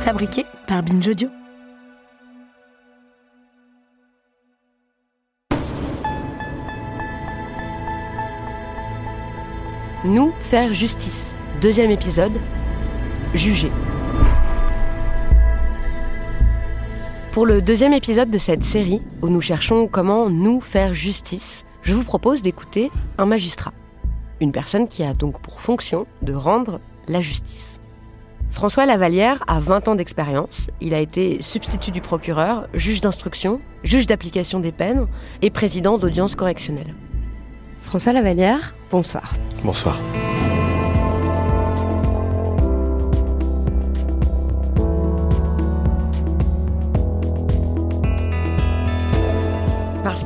fabriqué par Binge. Nous faire justice. Deuxième épisode. Juger. Pour le deuxième épisode de cette série, où nous cherchons comment nous faire justice, je vous propose d'écouter un magistrat. Une personne qui a donc pour fonction de rendre la justice. François Lavalière a 20 ans d'expérience. Il a été substitut du procureur, juge d'instruction, juge d'application des peines et président d'audience correctionnelle. François Lavalière, bonsoir. Bonsoir.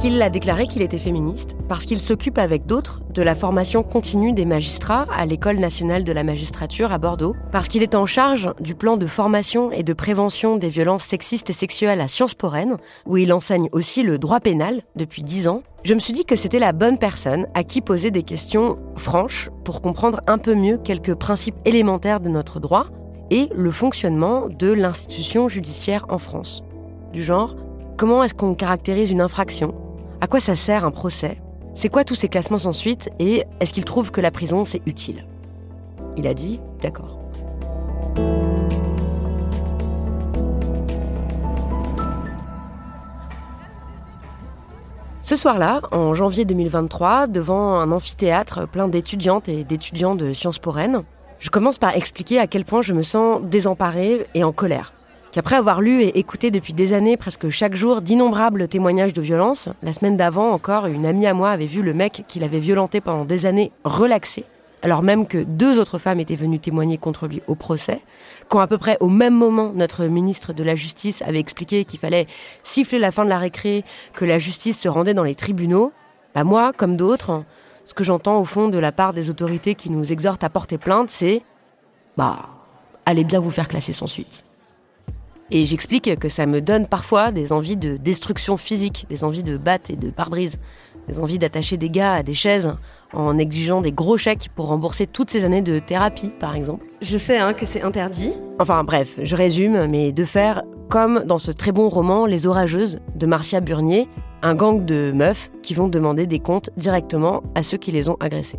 Qu'il a déclaré qu'il était féministe, parce qu'il s'occupe avec d'autres de la formation continue des magistrats à l'École nationale de la magistrature à Bordeaux, parce qu'il est en charge du plan de formation et de prévention des violences sexistes et sexuelles à Sciences Po Rennes, où il enseigne aussi le droit pénal depuis dix ans, je me suis dit que c'était la bonne personne à qui poser des questions franches pour comprendre un peu mieux quelques principes élémentaires de notre droit et le fonctionnement de l'institution judiciaire en France. Du genre, Comment est-ce qu'on caractérise une infraction À quoi ça sert un procès? C'est quoi tous ces classements sans suite? Et est-ce qu'il trouve que la prison, c'est utile? Il a dit d'accord. Ce soir-là, en janvier 2023, devant un amphithéâtre plein d'étudiantes et d'étudiants de Sciences Po Rennes, je commence par expliquer à quel point je me sens désemparée et en colère qu'après avoir lu et écouté depuis des années presque chaque jour d'innombrables témoignages de violence, la semaine d'avant encore, une amie à moi avait vu le mec qui l'avait violenté pendant des années relaxé, alors même que deux autres femmes étaient venues témoigner contre lui au procès, quand à peu près au même moment notre ministre de la Justice avait expliqué qu'il fallait siffler la fin de la récré, que la justice se rendait dans les tribunaux, bah moi, comme d'autres, ce que j'entends au fond de la part des autorités qui nous exhortent à porter plainte, c'est bah allez bien vous faire classer sans suite. Et j'explique que ça me donne parfois des envies de destruction physique, des envies de battre et de pare-brise, des envies d'attacher des gars à des chaises en exigeant des gros chèques pour rembourser toutes ces années de thérapie, par exemple. Je sais hein, que c'est interdit. Enfin bref, je résume, mais de faire comme dans ce très bon roman Les Orageuses de Marcia Burnier, un gang de meufs qui vont demander des comptes directement à ceux qui les ont agressés.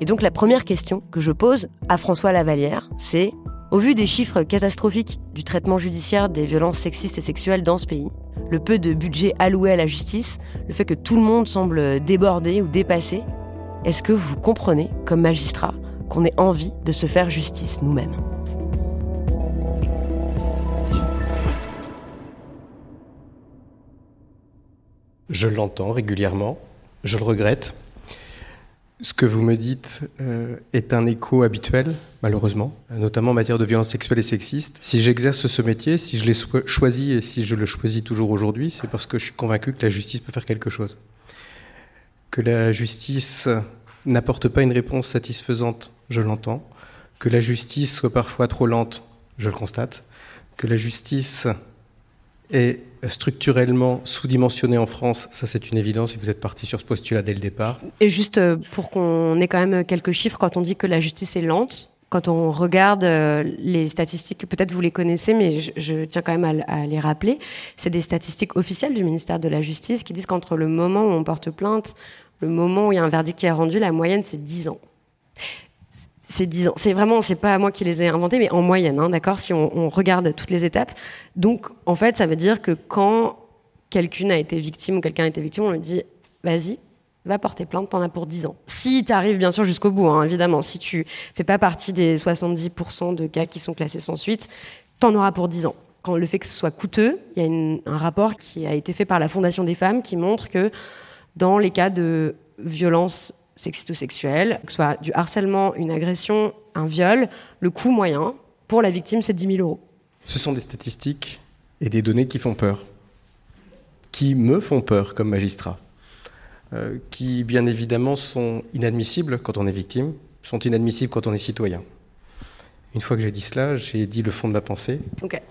Et donc la première question que je pose à François Lavalière, c'est au vu des chiffres catastrophiques du traitement judiciaire des violences sexistes et sexuelles dans ce pays, le peu de budget alloué à la justice, le fait que tout le monde semble débordé ou dépassé, est-ce que vous comprenez, comme magistrat, qu'on ait envie de se faire justice nous-mêmes? Je l'entends régulièrement, je le regrette, ce que vous me dites euh, est un écho habituel, malheureusement, notamment en matière de violence sexuelle et sexiste. Si j'exerce ce métier, si je l'ai choisi et si je le choisis toujours aujourd'hui, c'est parce que je suis convaincu que la justice peut faire quelque chose. Que la justice n'apporte pas une réponse satisfaisante, je l'entends. Que la justice soit parfois trop lente, je le constate. Que la justice est structurellement sous-dimensionné en France, ça c'est une évidence, et vous êtes parti sur ce postulat dès le départ. Et juste euh, pour qu'on ait quand même quelques chiffres, quand on dit que la justice est lente, quand on regarde euh, les statistiques, peut-être vous les connaissez, mais je, tiens quand même à, les rappeler, c'est des statistiques officielles du ministère de la Justice qui disent qu'entre le moment où on porte plainte, le moment où il y a un verdict qui est rendu, la moyenne c'est 10 ans c'est 10 ans. C'est vraiment, c'est pas moi qui les ai inventés, mais en moyenne, hein, d'accord, si on, on, regarde toutes les étapes. Donc, en fait, ça veut dire que quand quelqu'un a été victime ou quelqu'un a été victime, on lui dit, vas-y, va porter plainte pendant pour 10 ans. Si tu arrives bien sûr jusqu'au bout, hein, évidemment, si tu fais pas partie des 70% de cas qui sont classés sans suite, t'en auras pour 10 ans. Quand le fait que ce soit coûteux, il y a un rapport qui a été fait par la Fondation des femmes qui montre que dans les cas de violence sexiste-sexuel, que ce soit du harcèlement, une agression, un viol, le coût moyen pour la victime, c'est 10 000 euros. Ce sont des statistiques et des données qui font peur, qui me font peur comme magistrat, euh, qui bien évidemment sont inadmissibles quand on est victime, sont inadmissibles quand on est citoyen. Une fois que j'ai dit cela, j'ai dit le fond de ma pensée,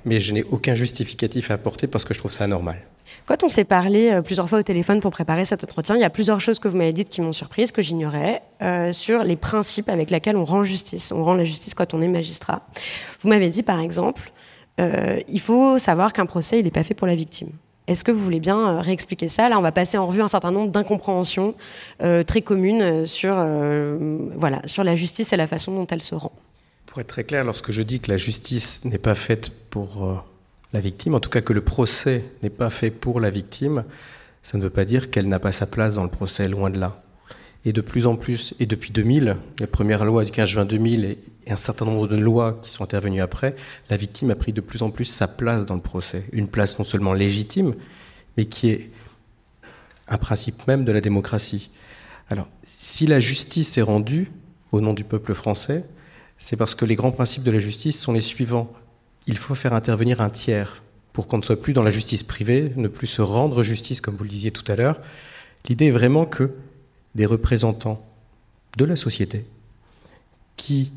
mais je n'ai aucun justificatif à apporter parce que je trouve ça anormal. Quand on s'est parlé euh, plusieurs fois au téléphone pour préparer cet entretien, il y a plusieurs choses que vous m'avez dites qui m'ont surprise, que j'ignorais, euh, sur les principes avec lesquels on rend justice. On rend la justice quand on est magistrat. Vous m'avez dit, par exemple, euh, il faut savoir qu'un procès, il n'est pas fait pour la victime. Est-ce que vous voulez bien euh, réexpliquer ça? Là, on va passer en revue un certain nombre d'incompréhensions euh, très communes sur, voilà, sur la justice et la façon dont elle se rend. Pour être très clair, lorsque je dis que la justice n'est pas faite pour la victime, en tout cas que le procès n'est pas fait pour la victime, ça ne veut pas dire qu'elle n'a pas sa place dans le procès, loin de là. Et de plus en plus, et depuis 2000, les premières lois du 15 juin 2000 et, un certain nombre de lois qui sont intervenues après, la victime a pris de plus en plus sa place dans le procès. Une place non seulement légitime, mais qui est un principe même de la démocratie. Alors, si la justice est rendue au nom du peuple français, c'est parce que les grands principes de la justice sont les suivants. Il faut faire intervenir un tiers pour qu'on ne soit plus dans la justice privée, ne plus se rendre justice, comme vous le disiez tout à l'heure. L'idée est vraiment que des représentants de la société qui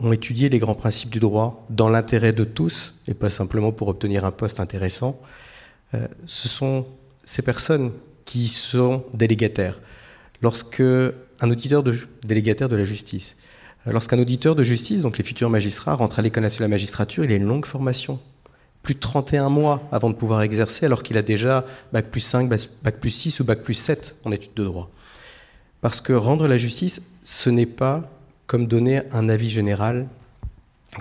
ont étudié les grands principes du droit dans l'intérêt de tous et pas simplement pour obtenir un poste intéressant, euh, ce sont ces personnes qui sont délégataires. Lorsque un auditeur de, délégataire de la justice, euh, lorsqu'un auditeur de justice, donc les futurs magistrats, rentre à l'école nationale de la magistrature, il a une longue formation. Plus de 31 mois avant de pouvoir exercer, alors qu'il a déjà bac plus 5, bac plus 6 ou bac plus 7 en études de droit. Parce que rendre la justice, ce n'est pas comme donner un avis général,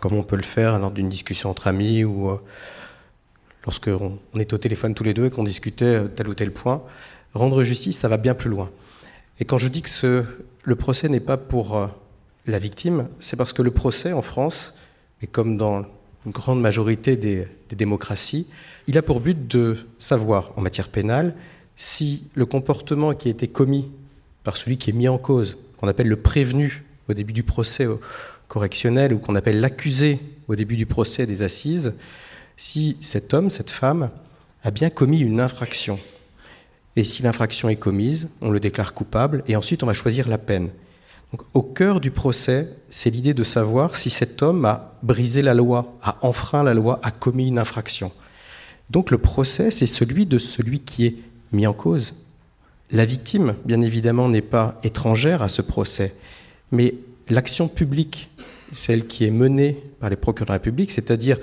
comme on peut le faire lors d'une discussion entre amis ou euh, lorsqu'on on est au téléphone tous les deux et qu'on discutait euh, tel ou tel point. Rendre justice, ça va bien plus loin. Et quand je dis que le procès n'est pas pour euh, la victime, c'est parce que le procès en France, et comme dans une grande majorité des démocraties, il a pour but de savoir en matière pénale si le comportement qui a été commis par celui qui est mis en cause, qu'on appelle le prévenu au début du procès correctionnel ou qu'on appelle l'accusé au début du procès des assises, si cet homme, cette femme, a bien commis une infraction. Et si l'infraction est commise, on le déclare coupable et ensuite on va choisir la peine. Donc, au cœur du procès, c'est l'idée de savoir si cet homme a brisé la loi, a enfreint la loi, a commis une infraction. Donc le procès, c'est celui de celui qui est mis en cause, la victime, bien évidemment, n'est pas étrangère à ce procès, mais l'action publique, celle qui est menée par les procureurs de la c'est-à-dire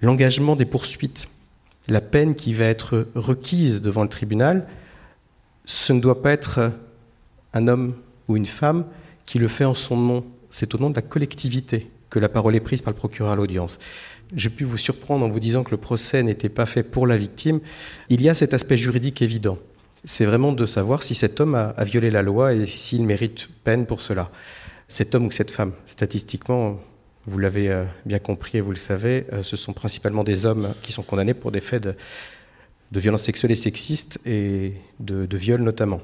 l'engagement des poursuites, la peine qui va être requise devant le tribunal, ce ne doit pas être un homme ou une femme qui le fait en son nom. C'est au nom de la collectivité que la parole est prise par le procureur à l'audience. J'ai pu vous surprendre en vous disant que le procès n'était pas fait pour la victime. Il y a cet aspect juridique évident c'est vraiment de savoir si cet homme a, violé la loi et s'il mérite peine pour cela. Cet homme ou cette femme, statistiquement, vous l'avez euh, bien compris et vous le savez, euh, ce sont principalement des hommes qui sont condamnés pour des faits de, violences sexuelles et sexistes et de, de viol notamment.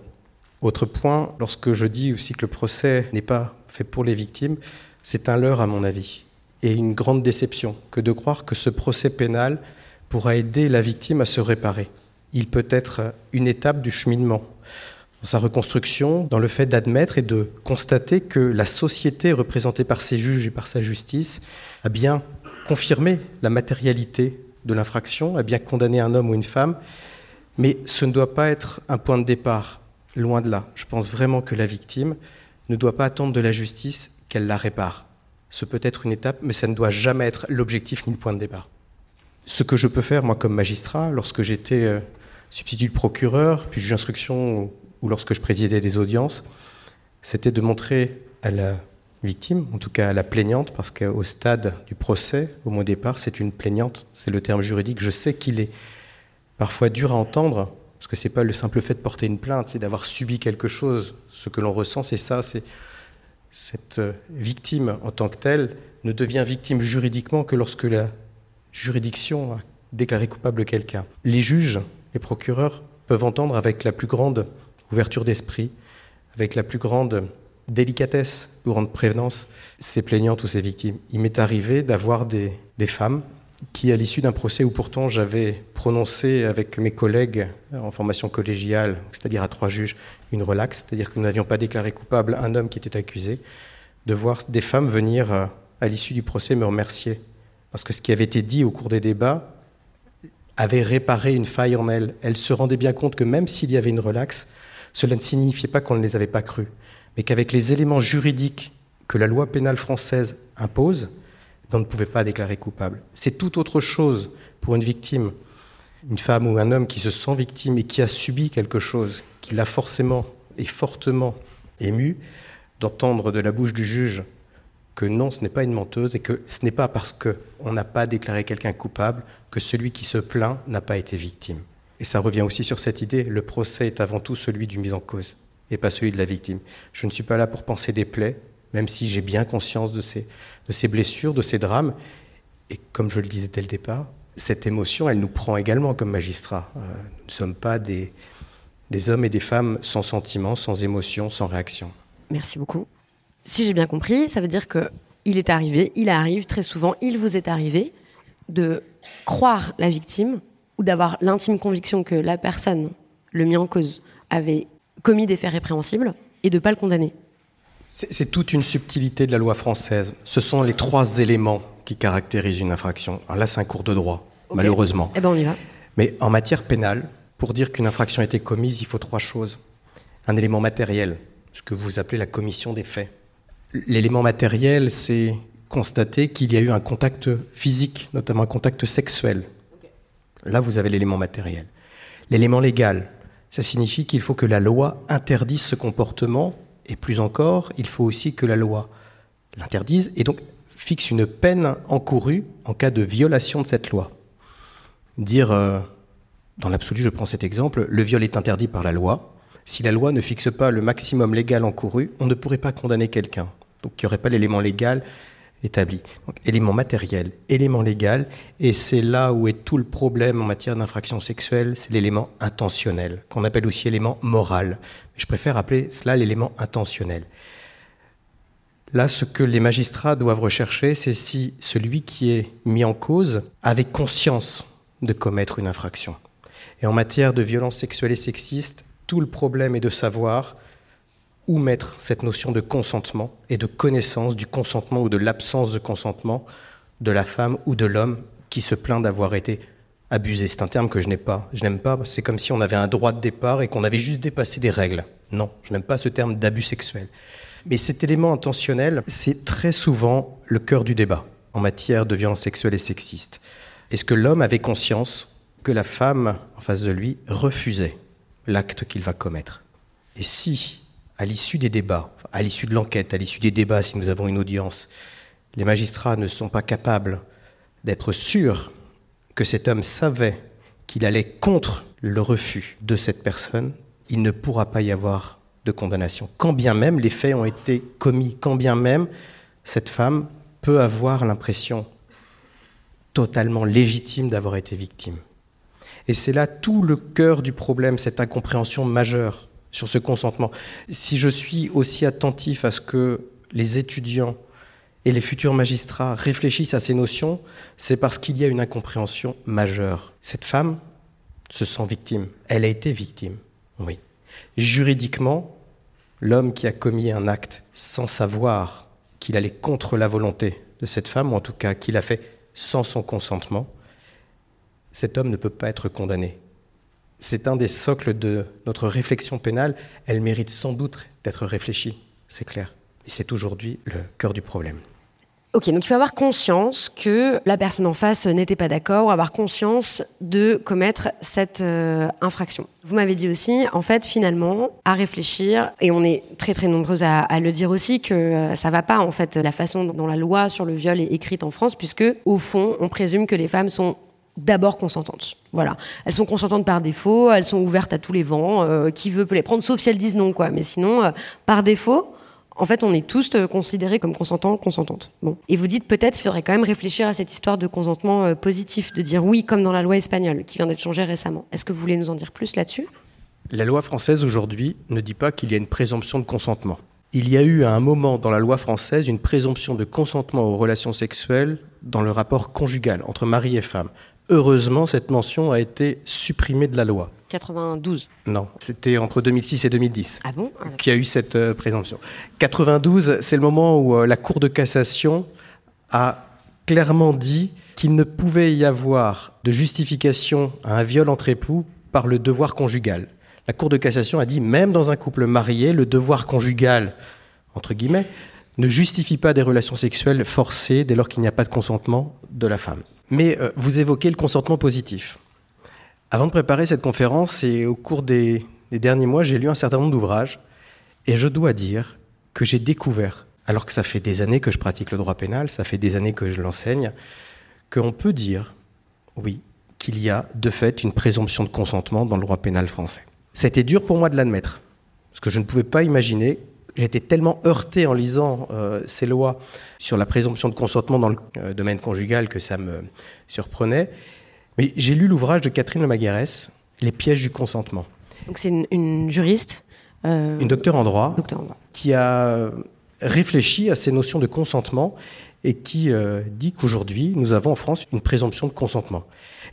Autre point, lorsque je dis aussi que le procès n'est pas fait pour les victimes, c'est un leurre à mon avis et une grande déception que de croire que ce procès pénal pourra aider la victime à se réparer il peut être une étape du cheminement dans sa reconstruction, dans le fait d'admettre et de constater que la société représentée par ses juges et par sa justice a bien confirmé la matérialité de l'infraction, a bien condamné un homme ou une femme, mais ce ne doit pas être un point de départ, loin de là. Je pense vraiment que la victime ne doit pas attendre de la justice qu'elle la répare. Ce peut être une étape, mais ça ne doit jamais être l'objectif ni le point de départ. Ce que je peux faire, moi, comme magistrat, lorsque j'étais euh, substitut de procureur, puis juge d'instruction ou lorsque je présidais des audiences, c'était de montrer à la victime, en tout cas à la plaignante, parce qu'au stade du procès, au moins départ, c'est une plaignante, c'est le terme juridique. Je sais qu'il est parfois dur à entendre, parce que c'est pas le simple fait de porter une plainte, c'est d'avoir subi quelque chose. Ce que l'on ressent, c'est ça, c'est cette euh, victime en tant que telle ne devient victime juridiquement que lorsque la juridiction a déclaré coupable quelqu'un. Les juges les procureurs peuvent entendre avec la plus grande ouverture d'esprit, avec la plus grande délicatesse ou rendre prévenance ces plaignantes ou ces victimes. Il m'est arrivé d'avoir des, femmes qui, à l'issue d'un procès où pourtant j'avais prononcé avec mes collègues en formation collégiale, c'est-à-dire à trois juges, une relaxe, c'est-à-dire que nous n'avions pas déclaré coupable un homme qui était accusé, de voir des femmes venir euh, à l'issue du procès me remercier. Parce que ce qui avait été dit au cours des débats avait réparé une faille en elle. Elle se rendait bien compte que même s'il y avait une relaxe, cela ne signifiait pas qu'on ne les avait pas crus, mais qu'avec les éléments juridiques que la loi pénale française impose, on ne pouvait pas déclarer coupable. C'est tout autre chose pour une victime, une femme ou un homme qui se sent victime et qui a subi quelque chose, qui l'a forcément et fortement ému, d'entendre de la bouche du juge que non, ce n'est pas une menteuse et que ce n'est pas parce qu'on n'a pas déclaré quelqu'un coupable que celui qui se plaint n'a pas été victime. Et ça revient aussi sur cette idée, le procès est avant tout celui du mis en cause et pas celui de la victime. Je ne suis pas là pour penser des plaies, même si j'ai bien conscience de ces, de ces blessures, de ces drames. Et comme je le disais dès le départ, cette émotion, elle nous prend également comme magistrats. Euh, nous ne sommes pas des, des hommes et des femmes sans sentiment, sans émotion, sans réaction. Merci beaucoup. Si j'ai bien compris, ça veut dire que il est arrivé, il arrive très souvent, il vous est arrivé de croire la victime ou d'avoir l'intime conviction que la personne, le mis en cause, avait commis des faits répréhensibles et de ne pas le condamner. C'est toute une subtilité de la loi française. Ce sont les trois éléments qui caractérisent une infraction. Alors là, c'est un cours de droit, malheureusement. Eh ben, on y va. Mais en matière pénale, pour dire qu'une infraction a été commise, il faut trois choses. Un élément matériel, ce que vous appelez la commission des faits. L'élément matériel, c'est constater qu'il y a eu un contact physique, notamment un contact sexuel. Là, vous avez l'élément matériel. L'élément légal, ça signifie qu'il faut que la loi interdise ce comportement, et plus encore, il faut aussi que la loi l'interdise, et donc fixe une peine encourue en cas de violation de cette loi. Dire, euh, dans l'absolu, je prends cet exemple, le viol est interdit par la loi. Si la loi ne fixe pas le maximum légal encouru, on ne pourrait pas condamner quelqu'un. Donc il n'y aurait pas l'élément légal établi. Donc, élément matériel, élément légal, et c'est là où est tout le problème en matière d'infraction sexuelle, c'est l'élément intentionnel, qu'on appelle aussi élément moral. je préfère appeler cela l'élément intentionnel. Là, ce que les magistrats doivent rechercher, c'est si celui qui est mis en cause avait conscience de commettre une infraction. Et en matière de violence sexuelle et sexiste, tout le problème est de savoir mettre cette notion de consentement et de connaissance du consentement ou de l'absence de consentement de la femme ou de l'homme qui se plaint d'avoir été abusé. C'est un terme que je n'ai pas. Je n'aime pas. C'est comme si on avait un droit de départ et qu'on avait juste dépassé des règles. Non, je n'aime pas ce terme d'abus sexuel. Mais cet élément intentionnel, c'est très souvent le cœur du débat en matière de violence sexuelle et sexiste. Est-ce que l'homme avait conscience que la femme en face de lui refusait l'acte qu'il va commettre? Et si à l'issue des débats, à l'issue de l'enquête, à l'issue des débats, si nous avons une audience, les magistrats ne sont pas capables d'être sûrs que cet homme savait qu'il allait contre le refus de cette personne, il ne pourra pas y avoir de condamnation. Quand bien même les faits ont été commis, quand bien même cette femme peut avoir l'impression totalement légitime d'avoir été victime. Et c'est là tout le cœur du problème, cette incompréhension majeure sur ce consentement. Si je suis aussi attentif à ce que les étudiants et les futurs magistrats réfléchissent à ces notions, c'est parce qu'il y a une incompréhension majeure. Cette femme se sent victime. Elle a été victime, oui. Juridiquement, l'homme qui a commis un acte sans savoir qu'il allait contre la volonté de cette femme, ou en tout cas qu'il a fait sans son consentement, cet homme ne peut pas être condamné c'est un des socles de notre réflexion pénale. Elle mérite sans doute d'être réfléchie, c'est clair. Et c'est aujourd'hui le cœur du problème. Ok, donc il faut avoir conscience que la personne en face n'était pas d'accord ou avoir conscience de commettre cette euh, infraction. Vous m'avez dit aussi, en fait, finalement, à réfléchir, et on est très très nombreuses à, le dire aussi, que euh, ça va pas, en fait, la façon dont la loi sur le viol est écrite en France, puisque, au fond, on présume que les femmes sont d'abord consentantes. Voilà. Elles sont consentantes par défaut, elles sont ouvertes à tous les vents. Euh, qui veut peut les prendre, sauf si elles disent non, quoi. Mais sinon, euh, par défaut, en fait, on est tous euh, considérés comme consentants, consentantes. Bon. Et vous dites peut-être qu'il faudrait quand même réfléchir à cette histoire de consentement positif, de dire oui, comme dans la loi espagnole, qui vient d'être changée récemment. Est-ce que vous voulez nous en dire plus là-dessus? La loi française aujourd'hui ne dit pas qu'il y a une présomption de consentement. Il y a eu à un moment dans la loi française une présomption de consentement aux relations sexuelles dans le rapport conjugal entre mari et femme. Heureusement, cette mention a été supprimée de la loi. 92 Non, c'était entre 2006 et 2010 ah bon? Qu'il y a eu cette euh, présomption. 92, c'est le moment où euh, la Cour de cassation a clairement dit qu'il ne pouvait y avoir de justification à un viol entre époux par le devoir conjugal. La Cour de cassation a dit même dans un couple marié, le devoir conjugal, entre guillemets, ne justifie pas des relations sexuelles forcées dès lors qu'il n'y a pas de consentement de la femme. Mais euh, vous évoquez le consentement positif. Avant de préparer cette conférence et au cours des, des derniers mois, j'ai lu un certain nombre d'ouvrages et je dois dire que j'ai découvert, alors que ça fait des années que je pratique le droit pénal, ça fait des années que je l'enseigne, qu'on peut dire, oui, qu'il y a de fait une présomption de consentement dans le droit pénal français. C'était dur pour moi de l'admettre, parce que je ne pouvais pas imaginer, j'étais tellement heurté en lisant euh, ces lois sur la présomption de consentement dans le euh, domaine conjugal que ça me surprenait. Mais j'ai lu l'ouvrage de Catherine Lemaguerès, Les pièges du consentement. Donc c'est une, une, juriste euh, Une docteure en droit, docteur en droit qui a réfléchi à ces notions de consentement et qui euh, dit qu'aujourd'hui, nous avons en France une présomption de consentement.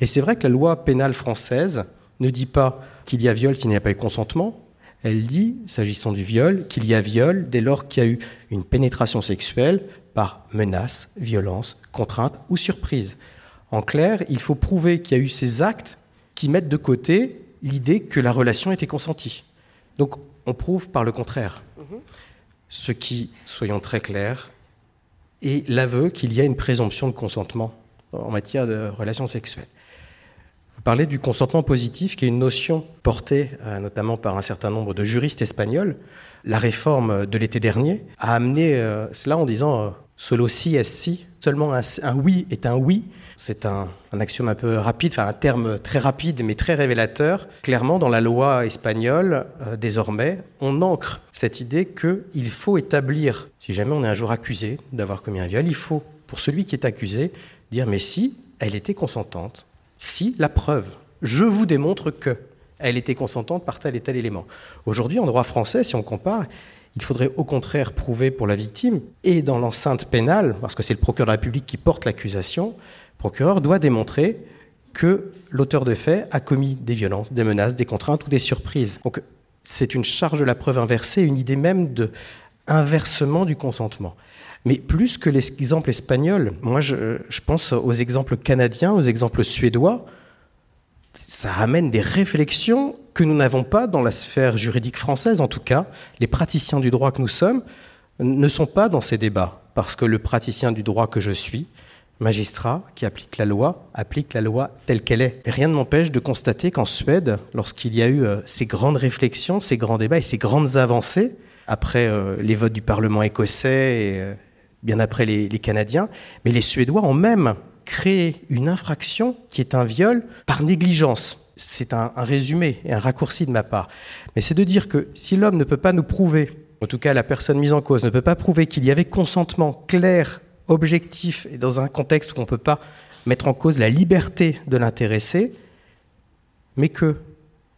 Et c'est vrai que la loi pénale française ne dit pas qu'il y a viol s'il n'y a pas eu consentement. Elle dit, s'agissant du viol, qu'il y a viol dès lors qu'il y a eu une pénétration sexuelle par menace, violence, contrainte ou surprise. En clair, il faut prouver qu'il y a eu ces actes qui mettent de côté l'idée que la relation était consentie. Donc on prouve par le contraire. Ce qui, soyons très clairs, est l'aveu qu'il y a une présomption de consentement en matière de relations sexuelles. Vous parlez du consentement positif, qui est une notion portée euh, notamment par un certain nombre de juristes espagnols. La réforme de l'été dernier a amené euh, cela en disant euh, solo si est si, seulement un, oui est un oui, c'est un, axiome un peu rapide, enfin un terme très rapide mais très révélateur. Clairement, dans la loi espagnole, désormais, on ancre cette idée qu'il faut établir, si jamais on est un jour accusé d'avoir commis un viol, il faut, pour celui qui est accusé, dire mais si elle était consentante, si la preuve, je vous démontre que elle était consentante par tel et tel élément. Aujourd'hui, en droit français, si on compare, il faudrait au contraire prouver pour la victime, et dans l'enceinte pénale, parce que c'est le procureur de la République qui porte l'accusation, le procureur doit démontrer que l'auteur de fait a commis des violences, des menaces, des contraintes ou des surprises. Donc c'est une charge de la preuve inversée, une idée même de inversement du consentement. Mais plus que l'exemple espagnol, moi je, pense aux exemples canadiens, aux exemples suédois, ça ramène des réflexions que nous n'avons pas dans la sphère juridique française, en tout cas. Les praticiens du droit que nous sommes ne sont pas dans ces débats, parce que le praticien du droit que je suis, magistrat qui applique la loi, applique la loi telle qu'elle est. Et rien ne m'empêche de constater qu'en Suède, lorsqu'il y a eu euh, ces grandes réflexions, ces grands débats et ces grandes avancées, après euh, les votes du Parlement écossais euh, bien après les, Canadiens, mais les Suédois ont même créé une infraction qui est un viol par négligence. C'est un, résumé et un raccourci de ma part. Mais c'est de dire que si l'homme ne peut pas nous prouver, en tout cas la personne mise en cause ne peut pas prouver qu'il y avait consentement clair objectif et dans un contexte où on ne peut pas mettre en cause la liberté de l'intéressé, mais que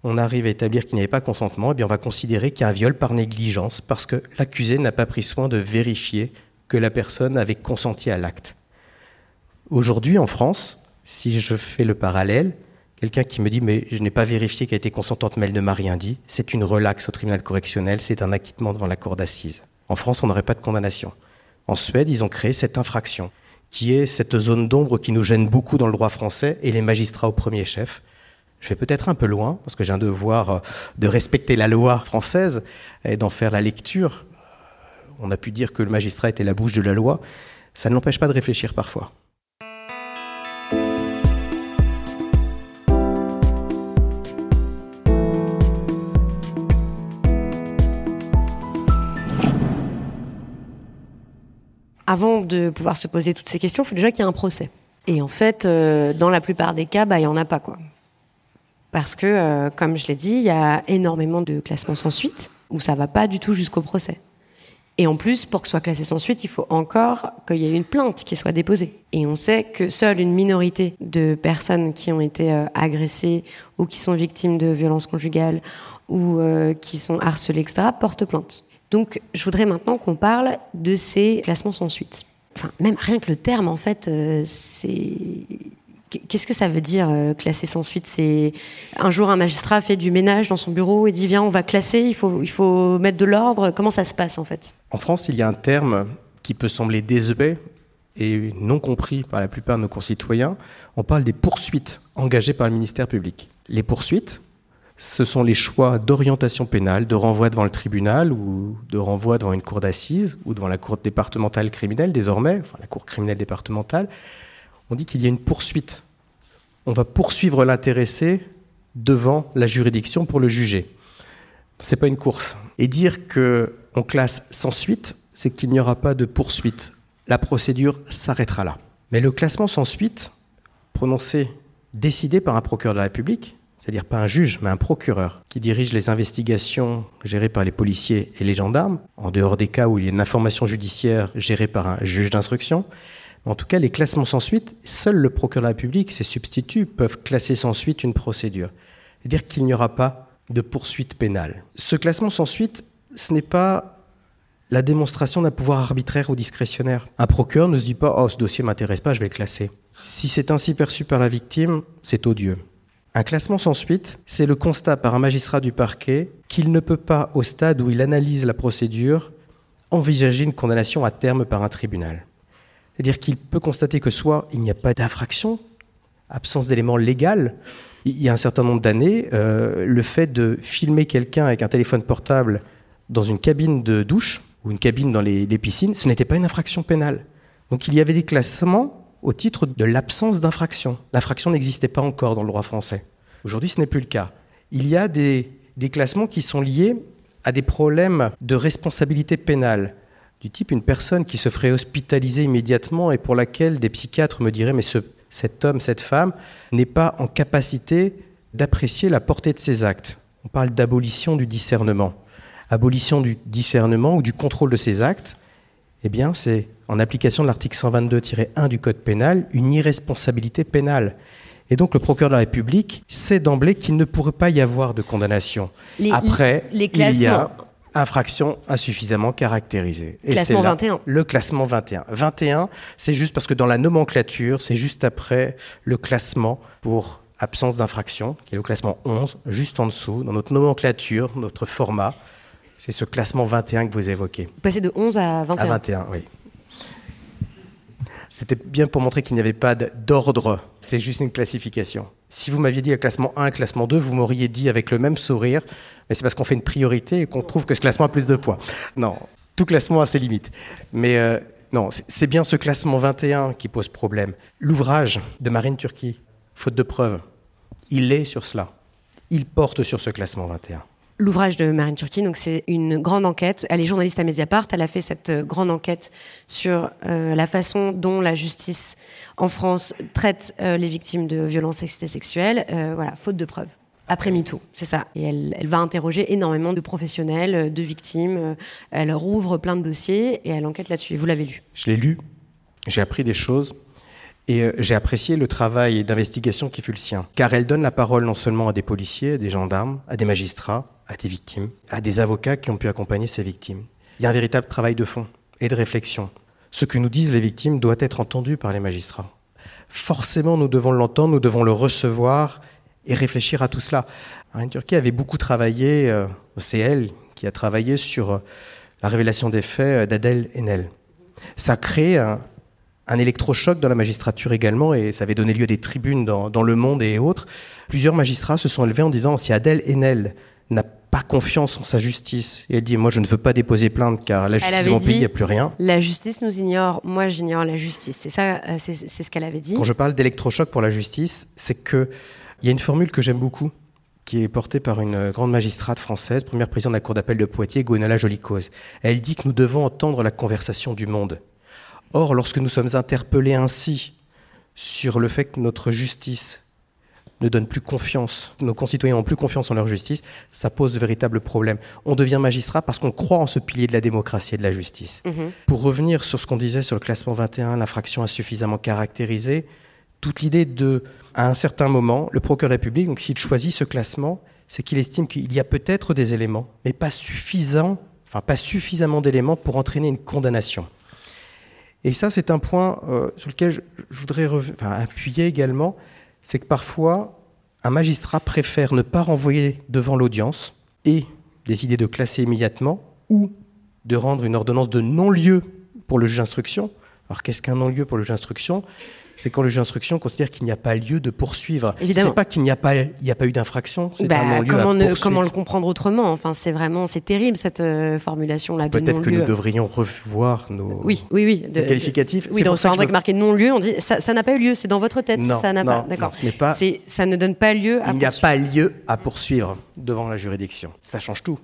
on arrive à établir qu'il n'y avait pas consentement, eh bien on va considérer qu'il y a un viol par négligence parce que l'accusé n'a pas pris soin de vérifier que la personne avait consenti à l'acte. Aujourd'hui, en France, si je fais le parallèle, quelqu'un qui me dit mais je n'ai pas vérifié qu'elle était consentante mais elle ne m'a rien dit, c'est une relaxe au tribunal correctionnel, c'est un acquittement devant la cour d'assises. En France, on n'aurait pas de condamnation. En Suède, ils ont créé cette infraction, qui est cette zone d'ombre qui nous gêne beaucoup dans le droit français, et les magistrats au premier chef. Je vais peut-être un peu loin, parce que j'ai un devoir de respecter la loi française et d'en faire la lecture. On a pu dire que le magistrat était la bouche de la loi. Ça ne l'empêche pas de réfléchir parfois. avant de pouvoir se poser toutes ces questions, il faut déjà qu'il y ait un procès. Et en fait, euh, dans la plupart des cas, bah, il n'y en a pas. Parce que, euh, comme je l'ai dit, il y a énormément de classements sans suite, où ça va pas du tout jusqu'au procès. Et en plus, pour que soit classé sans suite, il faut encore qu'il y ait une plainte qui soit déposée. Et on sait que seule une minorité de personnes qui ont été euh, agressées ou qui sont victimes de violences conjugales ou euh, qui sont harcelées, etc., portent plainte. Donc, je voudrais maintenant qu'on parle de ces classements sans suite. Enfin, même rien que le terme, en fait, euh, c'est. Qu'est-ce que ça veut dire euh, classer sans suite? C'est un jour un magistrat fait du ménage dans son bureau et dit viens on va classer, il faut mettre de l'ordre. Comment ça se passe en fait? En France, il y a un terme qui peut sembler désuet et non compris par la plupart de nos concitoyens. On parle des poursuites engagées par le ministère public. Les poursuites, ce sont les choix d'orientation pénale, de renvoi devant le tribunal ou de renvoi devant une cour d'assises ou devant la cour départementale criminelle désormais, enfin la cour criminelle départementale. On dit qu'il y a une poursuite. On va poursuivre l'intéressé devant la juridiction pour le juger. C'est pas une course. Et dire que on classe sans suite, c'est qu'il n'y aura pas de poursuite. La procédure s'arrêtera là. Mais le classement sans suite, prononcé, décidé par un procureur de la République, c'est-à-dire pas un juge, mais un procureur, qui dirige les investigations gérées par les policiers et les gendarmes, en dehors des cas où il y a une information judiciaire gérée par un juge d'instruction. En tout cas, les classements sans suite, seul le procureur de la République, ses substituts, peuvent classer sans suite une procédure. C'est-à-dire qu'il n'y aura pas de poursuite pénale. Ce classement sans suite, ce n'est pas la démonstration d'un pouvoir arbitraire ou discrétionnaire. Un procureur ne se dit pas Oh, ce dossier m'intéresse pas, je vais le classer. Si c'est ainsi perçu par la victime, c'est odieux. Un classement sans suite, c'est le constat par un magistrat du parquet qu'il ne peut pas, au stade où il analyse la procédure, envisager une condamnation à terme par un tribunal. C'est-à-dire qu'il peut constater que soit il n'y a pas d'infraction, absence d'éléments légaux, il y a un certain nombre d'années, euh, le fait de filmer quelqu'un avec un téléphone portable dans une cabine de douche ou une cabine dans les, piscines, ce n'était pas une infraction pénale. Donc il y avait des classements au titre de l'absence d'infraction. L'infraction n'existait pas encore dans le droit français. Aujourd'hui, ce n'est plus le cas. Il y a des classements qui sont liés à des problèmes de responsabilité pénale, du type une personne qui se ferait hospitaliser immédiatement et pour laquelle des psychiatres me diraient mais ce, cet homme, cette femme n'est pas en capacité d'apprécier la portée de ses actes. On parle d'abolition du discernement. Abolition du discernement ou du contrôle de ses actes, eh bien c'est en application de l'article 122-1 du Code pénal, une irresponsabilité pénale. Et donc le procureur de la République sait d'emblée qu'il ne pourrait pas y avoir de condamnation. Les- Après, les il y a. infraction insuffisamment caractérisée. Et Classement c'est là 21. Le classement 21. 21, c'est juste parce que dans la nomenclature, c'est juste après le classement pour absence d'infraction, qui est le classement 11, juste en dessous, dans notre nomenclature, notre format. C'est ce classement 21 que vous évoquez. Vous passez de 11 à 21. À 21, oui. C'était bien pour montrer qu'il n'y avait pas d'ordre, c'est juste une classification. Si vous m'aviez dit le classement 1 et le classement 2, vous m'auriez dit avec le même sourire, mais c'est parce qu'on fait une priorité et qu'on trouve que ce classement a plus de poids. Non, tout classement a ses limites. Mais euh, non, c'est bien ce classement 21 qui pose problème. L'ouvrage de Marine Turquie, faute de preuves, il est sur cela. Il porte sur ce classement 21. L'ouvrage de Marine Turquie, donc c'est une grande enquête. Elle est journaliste à Mediapart. Elle a fait cette euh, grande enquête sur euh, la façon dont la justice en France traite euh, les victimes de violences sexuelles. Voilà, faute de preuves. Après MeToo, c'est ça. Et elle, elle va interroger énormément de professionnels, de victimes. Elle rouvre plein de dossiers et elle enquête là-dessus. Vous l'avez lu. Je l'ai lu, j'ai appris des choses et j'ai apprécié le travail d'investigation qui fut le sien. Car elle donne la parole non seulement à des policiers, à des gendarmes, à des magistrats, à des victimes, à des avocats qui ont pu accompagner ces victimes. Il y a un véritable travail de fond et de réflexion. Ce que nous disent les victimes doit être entendu par les magistrats. Forcément, nous devons l'entendre, nous devons le recevoir et réfléchir à tout cela. Marine Turquie avait beaucoup travaillé, euh, c'est elle qui a travaillé sur euh, la révélation des faits euh, d'Adèle Haenel. Ça a créé un, un électrochoc dans la magistrature également, et ça avait donné lieu à des tribunes dans, dans Le Monde et autres. Plusieurs magistrats se sont élevés en disant si Adèle Haenel n'a pas confiance en sa justice, et elle dit moi je ne veux pas déposer plainte car la justice de mon pays, il n'y a plus rien. La justice nous ignore. Moi, j'ignore la justice. C'est ça, euh, c'est c'est ce qu'elle avait dit. Quand je parle d'électrochoc pour la justice, c'est que il y a une formule que j'aime beaucoup, qui est portée par une grande magistrate française, première présidente de la Cour d'appel de Poitiers, Gonala Jolicose. Elle dit que nous devons entendre la conversation du monde. Or, lorsque nous sommes interpellés ainsi sur le fait que notre justice ne donne plus confiance, nos concitoyens n'ont plus confiance en leur justice, ça pose de véritables problèmes. On devient magistrat parce qu'on croit en ce pilier de la démocratie et de la justice. Mhm. Pour revenir sur ce qu'on disait sur le classement 21, l'infraction insuffisamment caractérisée, toute l'idée de, à un certain moment, le procureur de la République, donc s'il choisit ce classement, c'est qu'il estime qu'il y a peut-être des éléments, mais pas suffisant, enfin pas suffisamment d'éléments pour entraîner une condamnation. Et ça, c'est un point euh, sur lequel je, je voudrais enfin, appuyer également, c'est que parfois, un magistrat préfère ne pas renvoyer devant l'audience et décider de classer immédiatement ou de rendre une ordonnance de non-lieu pour le juge d'instruction. Alors qu'est-ce qu'un non-lieu pour le juge d'instruction? C'est quand le juge d'instruction considère qu'il n'y a pas lieu de poursuivre. Évidemment. C'est pas qu'il n'y a pas, il n'y a pas eu d'infraction. Bah, comment, comment, le comprendre autrement? Enfin, c'est vraiment, c'est terrible cette euh, formulation-là. Peut-être que nous devrions revoir nos, oui, oui, oui, de, qualificatifs. Oui, c'est vrai que marqué non-lieu, on dit ça n'a pas eu lieu, c'est dans votre tête. Non, ça n'a pas. D'accord. Pas, ça ne donne pas lieu à. Il n'y a pas lieu à poursuivre devant la juridiction. Ça change tout.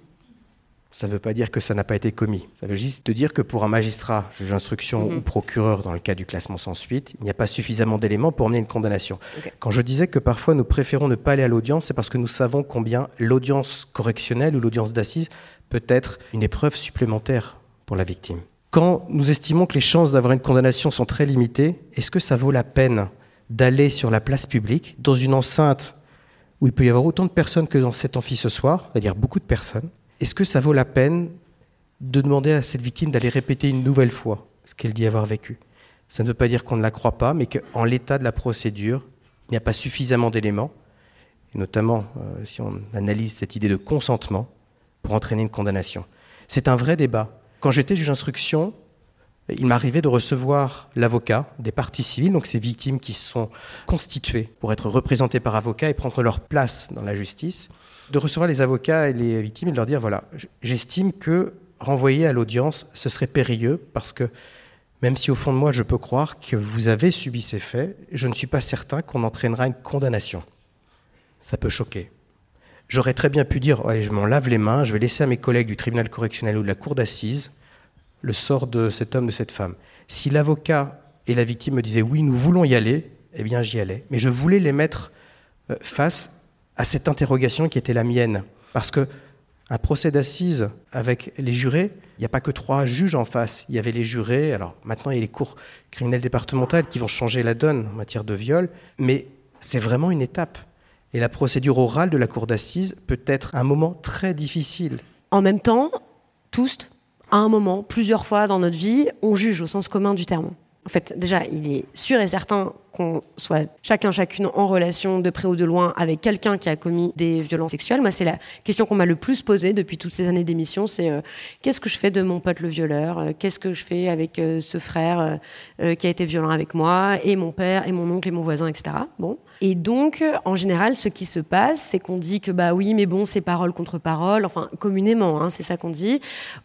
Ça ne veut pas dire que ça n'a pas été commis. Ça veut juste dire que pour un magistrat, juge d'instruction mhm. ou procureur, dans le cas du classement sans suite, il n'y a pas suffisamment d'éléments pour mener une condamnation. Quand je disais que parfois nous préférons ne pas aller à l'audience, c'est parce que nous savons combien l'audience correctionnelle ou l'audience d'assises peut être une épreuve supplémentaire pour la victime. Quand nous estimons que les chances d'avoir une condamnation sont très limitées, est-ce que ça vaut la peine d'aller sur la place publique, dans une enceinte où il peut y avoir autant de personnes que dans cet amphi ce soir, c'est-à-dire beaucoup de personnes, est-ce que ça vaut la peine de demander à cette victime d'aller répéter une nouvelle fois ce qu'elle dit avoir vécu? Ça ne veut pas dire qu'on ne la croit pas, mais qu'en l'état de la procédure, il n'y a pas suffisamment d'éléments, et notamment euh, si on analyse cette idée de consentement, pour entraîner une condamnation. C'est un vrai débat. Quand j'étais juge d'instruction, il m'arrivait de recevoir l'avocat des parties civiles, donc ces victimes qui sont constituées pour être représentées par avocat et prendre leur place dans la justice de recevoir les avocats et les victimes et de leur dire voilà, j'estime que renvoyer à l'audience, ce serait périlleux parce que même si au fond de moi je peux croire que vous avez subi ces faits, je ne suis pas certain qu'on entraînera une condamnation. Ça peut choquer. J'aurais très bien pu dire allez, je m'en lave les mains, je vais laisser à mes collègues du tribunal correctionnel ou de la cour d'assises le sort de cet homme, de cette femme. Si l'avocat et la victime me disaient oui, nous voulons y aller, eh bien j'y allais. Mais je voulais les mettre euh, face à cette interrogation qui était la mienne. Parce que un procès d'assises avec les jurés, il n'y a pas que trois juges en face. Il y avait les jurés, alors maintenant il y a les cours criminelles départementales qui vont changer la donne en matière de viol, mais c'est vraiment une étape. Et la procédure orale de la cour d'assises peut être un moment très difficile. En même temps, tous, à un moment, plusieurs fois dans notre vie, on juge au sens commun du terme. En fait, déjà, il est sûr et certain qu'on soit chacun, chacune en relation de près ou de loin avec quelqu'un qui a commis des violences sexuelles. Moi, c'est la question qu'on m'a le plus posée depuis toutes ces années d'émission, c'est euh, qu'est-ce que je fais de mon pote le violeur? Euh, Qu'est-ce que je fais avec euh, ce frère qui a été violent avec moi et mon père et mon oncle et mon voisin, etc. Bon. Et donc, en général, ce qui se passe, c'est qu'on dit que bah oui, mais bon, c'est parole contre parole, enfin communément, hein, c'est ça qu'on dit.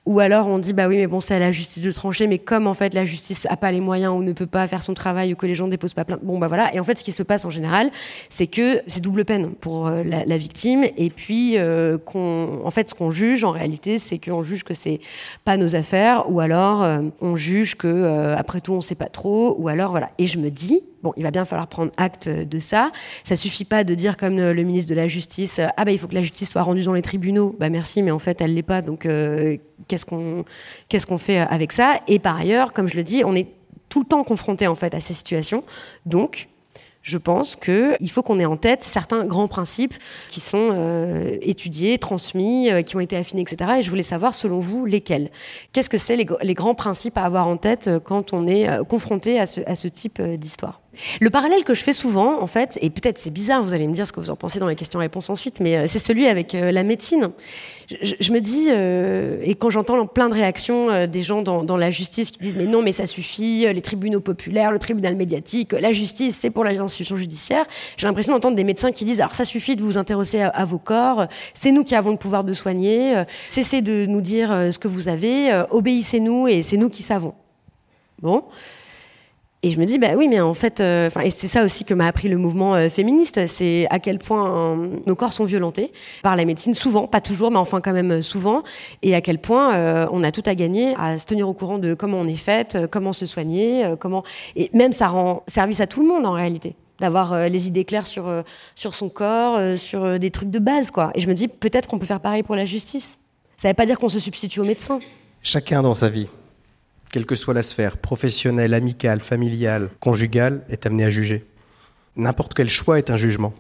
Ou alors on dit bah oui, mais bon, c'est à la justice de trancher, mais comme en fait la justice a pas les moyens ou ne peut pas faire son travail ou que les gens déposent pas plainte, bon bah voilà. Et en fait, ce qui se passe en général, c'est que c'est double peine pour euh, la, victime. Et puis, euh, en fait, ce qu'on juge en réalité, c'est qu'on juge que c'est pas nos affaires, ou alors euh, on juge que après tout, on sait pas trop, ou alors voilà. Et je me dis Bon, il va bien falloir prendre acte de ça. Ça suffit pas de dire comme le ministre de la Justice, ah bah il faut que la justice soit rendue dans les tribunaux. Bah merci, mais en fait elle l'est pas. Donc euh, qu'est-ce qu'on qu'est-ce qu'on fait avec ça? Et par ailleurs, comme je le dis, on est tout le temps confronté en fait à ces situations. Donc je pense qu'il faut qu'on ait en tête certains grands principes qui sont euh, étudiés, transmis, euh, qui ont été affinés, etc. Et je voulais savoir, selon vous, lesquels? Qu'est-ce que c'est les, grands principes à avoir en tête euh, quand on est confronté à ce type d'histoire? Le parallèle que je fais souvent, en fait, et peut-être c'est bizarre, vous allez me dire ce que vous en pensez dans les questions-réponses ensuite, mais euh, c'est celui avec euh, la médecine. Je, me dis, euh, et quand j'entends plein de réactions des gens dans, la justice qui disent mais non, mais ça suffit, les tribunaux populaires, le tribunal médiatique, la justice, c'est pour l'institution judiciaire, j'ai l'impression d'entendre des médecins qui disent alors ça suffit de vous intéresser à, vos corps, c'est nous qui avons le pouvoir de soigner, cessez de nous dire ce que vous avez, obéissez-nous et c'est nous qui savons. Bon. Et je me dis, bah oui, mais en fait, euh, et c'est ça aussi que m'a appris le mouvement euh, féministe, c'est à quel point euh, nos corps sont violentés par la médecine, souvent, pas toujours, mais enfin quand même souvent, et à quel point on a tout à gagner à se tenir au courant de comment on est faite, comment se soigner, comment, et même ça rend service à tout le monde en réalité d'avoir les idées claires sur sur son corps, sur des trucs de base, quoi. Et je me dis, peut-être qu'on peut faire pareil pour la justice. Ça ne veut pas dire qu'on se substitue aux médecins. Chacun dans sa vie quelle que soit la sphère, professionnelle, amicale, familiale, conjugale, est amené à juger. N'importe quel choix est un jugement.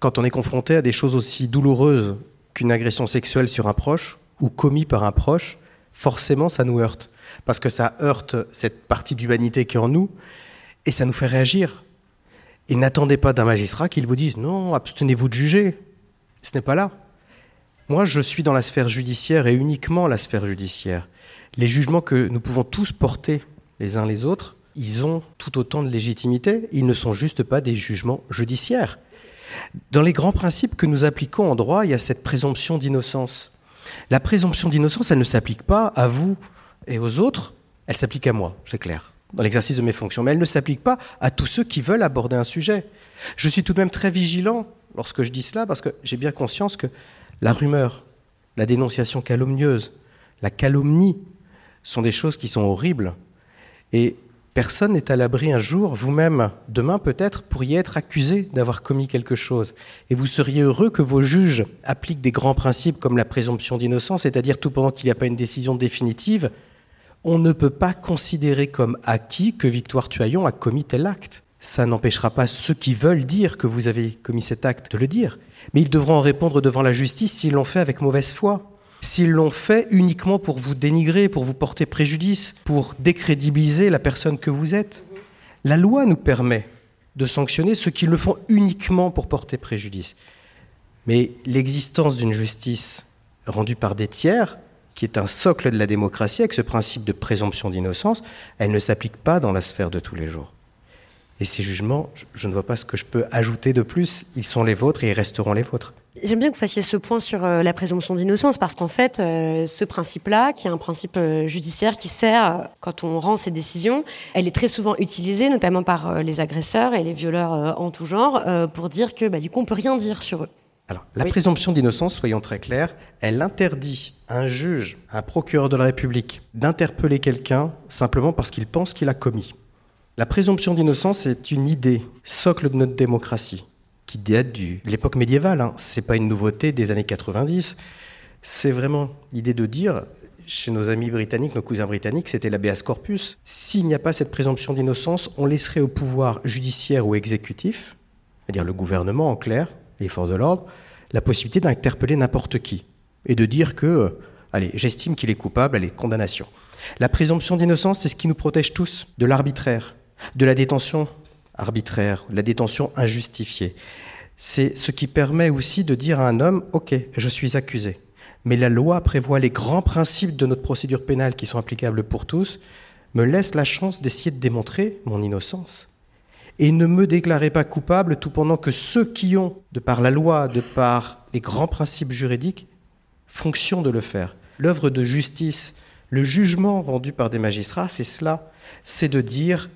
Quand on est confronté à des choses aussi douloureuses qu'une agression sexuelle sur un proche, ou commis par un proche, forcément ça nous heurte. Parce que ça heurte cette partie d'humanité qui est en nous, et ça nous fait réagir. Et n'attendez pas d'un magistrat qu'il vous dise non, abstenez-vous de juger. Ce n'est pas là. Moi, je suis dans la sphère judiciaire et uniquement la sphère judiciaire les jugements que nous pouvons tous porter les uns les autres, ils ont tout autant de légitimité, ils ne sont juste pas des jugements judiciaires. Dans les grands principes que nous appliquons en droit, il y a cette présomption d'innocence. La présomption d'innocence, elle ne s'applique pas à vous et aux autres, elle s'applique à moi, c'est clair, dans l'exercice de mes fonctions, mais elle ne s'applique pas à tous ceux qui veulent aborder un sujet. Je suis tout de même très vigilant lorsque je dis cela, parce que j'ai bien conscience que la rumeur, la dénonciation calomnieuse, la calomnie sont des choses qui sont horribles. Et personne n'est à l'abri un jour, vous-même, demain peut-être, pourriez être accusé d'avoir commis quelque chose. Et vous seriez heureux que vos juges appliquent des grands principes comme la présomption d'innocence, c'est-à-dire tout pendant qu'il n'y a pas une décision définitive, on ne peut pas considérer comme acquis que Victoire Tuaillon a commis tel acte. Ça n'empêchera pas ceux qui veulent dire que vous avez commis cet acte de le dire. Mais ils devront en répondre devant la justice s'ils l'ont fait avec mauvaise foi. S'ils l'ont fait uniquement pour vous dénigrer, pour vous porter préjudice, pour décrédibiliser la personne que vous êtes. La loi nous permet de sanctionner ceux qui le font uniquement pour porter préjudice. Mais l'existence d'une justice rendue par des tiers qui est un socle de la démocratie, avec ce principe de présomption d'innocence, elle ne s'applique pas dans la sphère de tous les jours. Et ces jugements, je ne vois pas ce que je peux ajouter de plus. Ils sont les vôtres et ils resteront les vôtres. J'aime bien que vous fassiez ce point sur euh, la présomption d'innocence parce qu'en fait, euh, ce principe-là, qui est un principe euh, judiciaire qui sert quand on rend ses décisions, elle est très souvent utilisée, notamment par les agresseurs et les violeurs en tout genre, pour dire que bah, du coup, on peut rien dire sur eux. Alors, la présomption d'innocence, soyons très clairs, elle interdit à un juge, à un procureur de la République, d'interpeller quelqu'un simplement parce qu'il pense qu'il a commis. La présomption d'innocence est une idée, socle de notre démocratie, qui date de l'époque médiévale. Hein. Ce n'est pas une nouveauté des années 90. C'est vraiment l'idée de dire, chez nos amis britanniques, nos cousins britanniques, c'était l'habeas corpus. S'il n'y a pas cette présomption d'innocence, on laisserait au pouvoir judiciaire ou exécutif, c'est-à-dire le gouvernement en clair, les forces de l'ordre, la possibilité d'interpeller n'importe qui et de dire que, euh, allez, j'estime qu'il est coupable, allez, condamnation. La présomption d'innocence, c'est ce qui nous protège tous de l'arbitraire, de la détention arbitraire, la détention injustifiée. C'est ce qui permet aussi de dire à un homme, OK, je suis accusé. Mais la loi prévoit les grands principes de notre procédure pénale qui sont applicables pour tous, me laisse la chance d'essayer de démontrer mon innocence et ne me déclarez pas coupable tout pendant que ceux qui ont, de par la loi, de par les grands principes juridiques, fonction de le faire. L'œuvre de justice, le jugement rendu par des magistrats, c'est cela, c'est de dire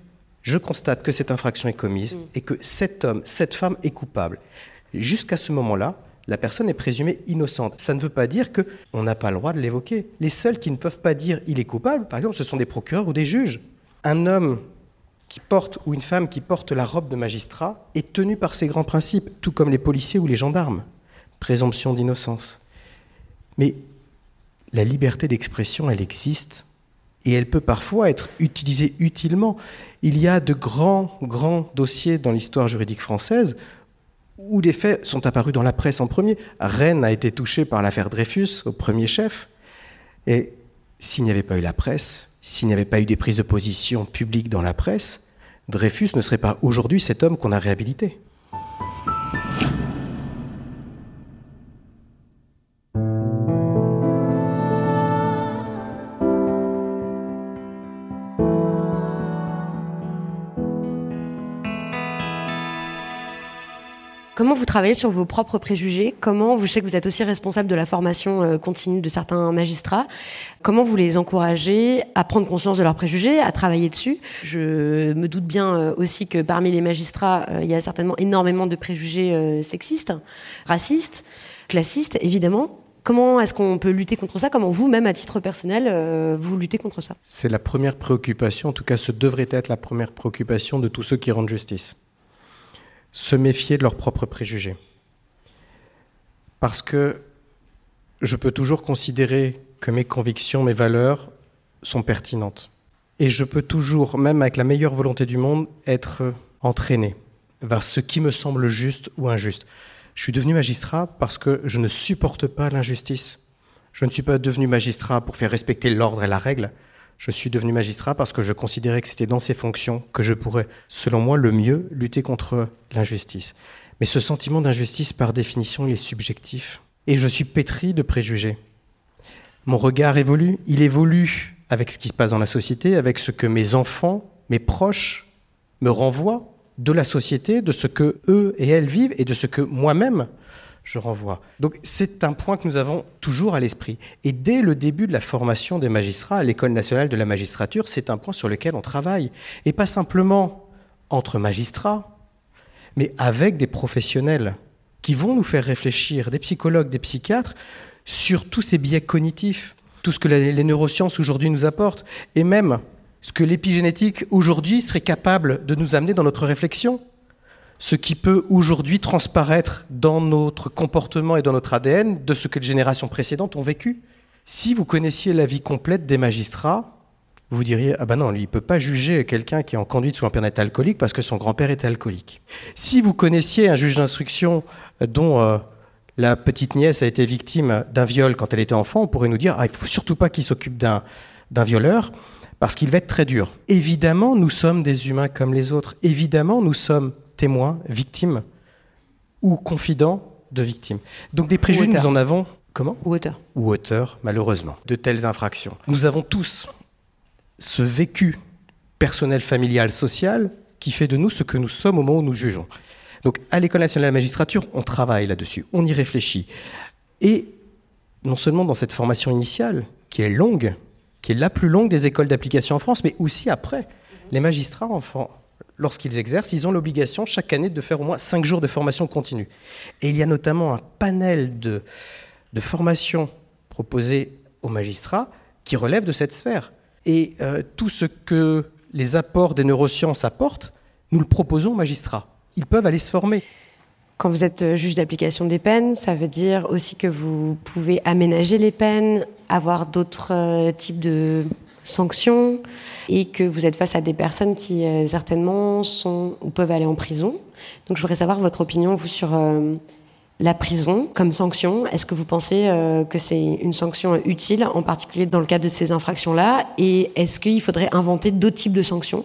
je constate que cette infraction est commise mm. et que cet homme, cette femme est coupable. Jusqu'à ce moment-là, la personne est présumée innocente. Ça ne veut pas dire qu'on n'a pas le droit de l'évoquer. Les seuls qui ne peuvent pas dire il est coupable, par exemple, ce sont des procureurs ou des juges. Un homme qui porte ou une femme qui porte la robe de magistrat est tenue par ces grands principes, tout comme les policiers ou les gendarmes. Présomption d'innocence. Mais la liberté d'expression, elle existe et elle peut parfois être utilisée utilement. Il y a de grands, grands dossiers dans l'histoire juridique française où des faits sont apparus dans la presse en premier. Rennes a été touché par l'affaire Dreyfus au premier chef. Et s'il n'y avait pas eu la presse, s'il n'y avait pas eu des prises de position publiques dans la presse, Dreyfus ne serait pas aujourd'hui cet homme qu'on a réhabilité. Comment vous travaillez sur vos propres préjugés? Comment, vous savez que vous êtes aussi responsable de la formation euh, continue de certains magistrats, comment vous les encouragez à prendre conscience de leurs préjugés, à travailler dessus? Je me doute bien euh, aussi que parmi les magistrats, euh, il y a certainement énormément de préjugés sexistes, racistes, classistes, évidemment. Comment est-ce qu'on peut lutter contre ça? Comment vous-même, à titre personnel, vous luttez contre ça? C'est la première préoccupation, en tout cas ce devrait être la première préoccupation de tous ceux qui rendent justice se méfier de leurs propres préjugés. Parce que je peux toujours considérer que mes convictions, mes valeurs sont pertinentes. Et je peux toujours, même avec la meilleure volonté du monde, être entraîné vers ce qui me semble juste ou injuste. Je suis devenu magistrat parce que je ne supporte pas l'injustice. Je ne suis pas devenu magistrat pour faire respecter l'ordre et la règle. Je suis devenu magistrat parce que je considérais que c'était dans ces fonctions que je pourrais, selon moi, le mieux lutter contre l'injustice. Mais ce sentiment d'injustice, par définition, il est subjectif. Et je suis pétri de préjugés. Mon regard évolue. Il évolue avec ce qui se passe dans la société, avec ce que mes enfants, mes proches me renvoient de la société, de ce que eux et elles vivent et de ce que moi-même je renvoie. Donc c'est un point que nous avons toujours à l'esprit. Et dès le début de la formation des magistrats à l'École nationale de la magistrature, c'est un point sur lequel on travaille. Et pas simplement entre magistrats, mais avec des professionnels qui vont nous faire réfléchir, des psychologues, des psychiatres, sur tous ces biais cognitifs, tout ce que les neurosciences aujourd'hui nous apportent, et même ce que l'épigénétique aujourd'hui serait capable de nous amener dans notre réflexion ce qui peut aujourd'hui transparaître dans notre comportement et dans notre ADN de ce que les générations précédentes ont vécu. Si vous connaissiez la vie complète des magistrats, vous diriez ah ben non, il peut pas juger quelqu'un qui est en conduite sous l'empire alcoolique parce que son grand-père était alcoolique. Si vous connaissiez un juge d'instruction dont euh, la petite nièce a été victime d'un viol quand elle était enfant, on pourrait nous dire ah il faut surtout pas qu'il s'occupe d'un d'un violeur parce qu'il va être très dur. Évidemment, nous sommes des humains comme les autres. Évidemment, nous sommes témoins, victimes ou confidents de victimes. Donc des préjugés, nous en avons comment Ou auteurs. Ou auteurs, malheureusement, de telles infractions. Nous avons tous ce vécu personnel, familial, social qui fait de nous ce que nous sommes au moment où nous jugeons. Donc à l'École nationale de la magistrature, on travaille là-dessus, on y réfléchit. Et non seulement dans cette formation initiale, qui est longue, qui est la plus longue des écoles d'application en France, mais aussi après. Les magistrats, enfants, lorsqu'ils exercent, ils ont l'obligation chaque année de faire au moins cinq jours de formation continue. Et il y a notamment un panel de, de formations proposées aux magistrats qui relèvent de cette sphère. Et euh, tout ce que les apports des neurosciences apportent, nous le proposons aux magistrats. Ils peuvent aller se former. Quand vous êtes euh, juge d'application des peines, ça veut dire aussi que vous pouvez aménager les peines, avoir d'autres euh, types de sanctions et que vous êtes face à des personnes qui euh, certainement sont ou peuvent aller en prison. Donc je voudrais savoir votre opinion vous sur euh, la prison comme sanction. Est-ce que vous pensez euh, que c'est une sanction utile, en particulier dans le cas de ces infractions-là? Et est-ce qu'il faudrait inventer d'autres types de sanctions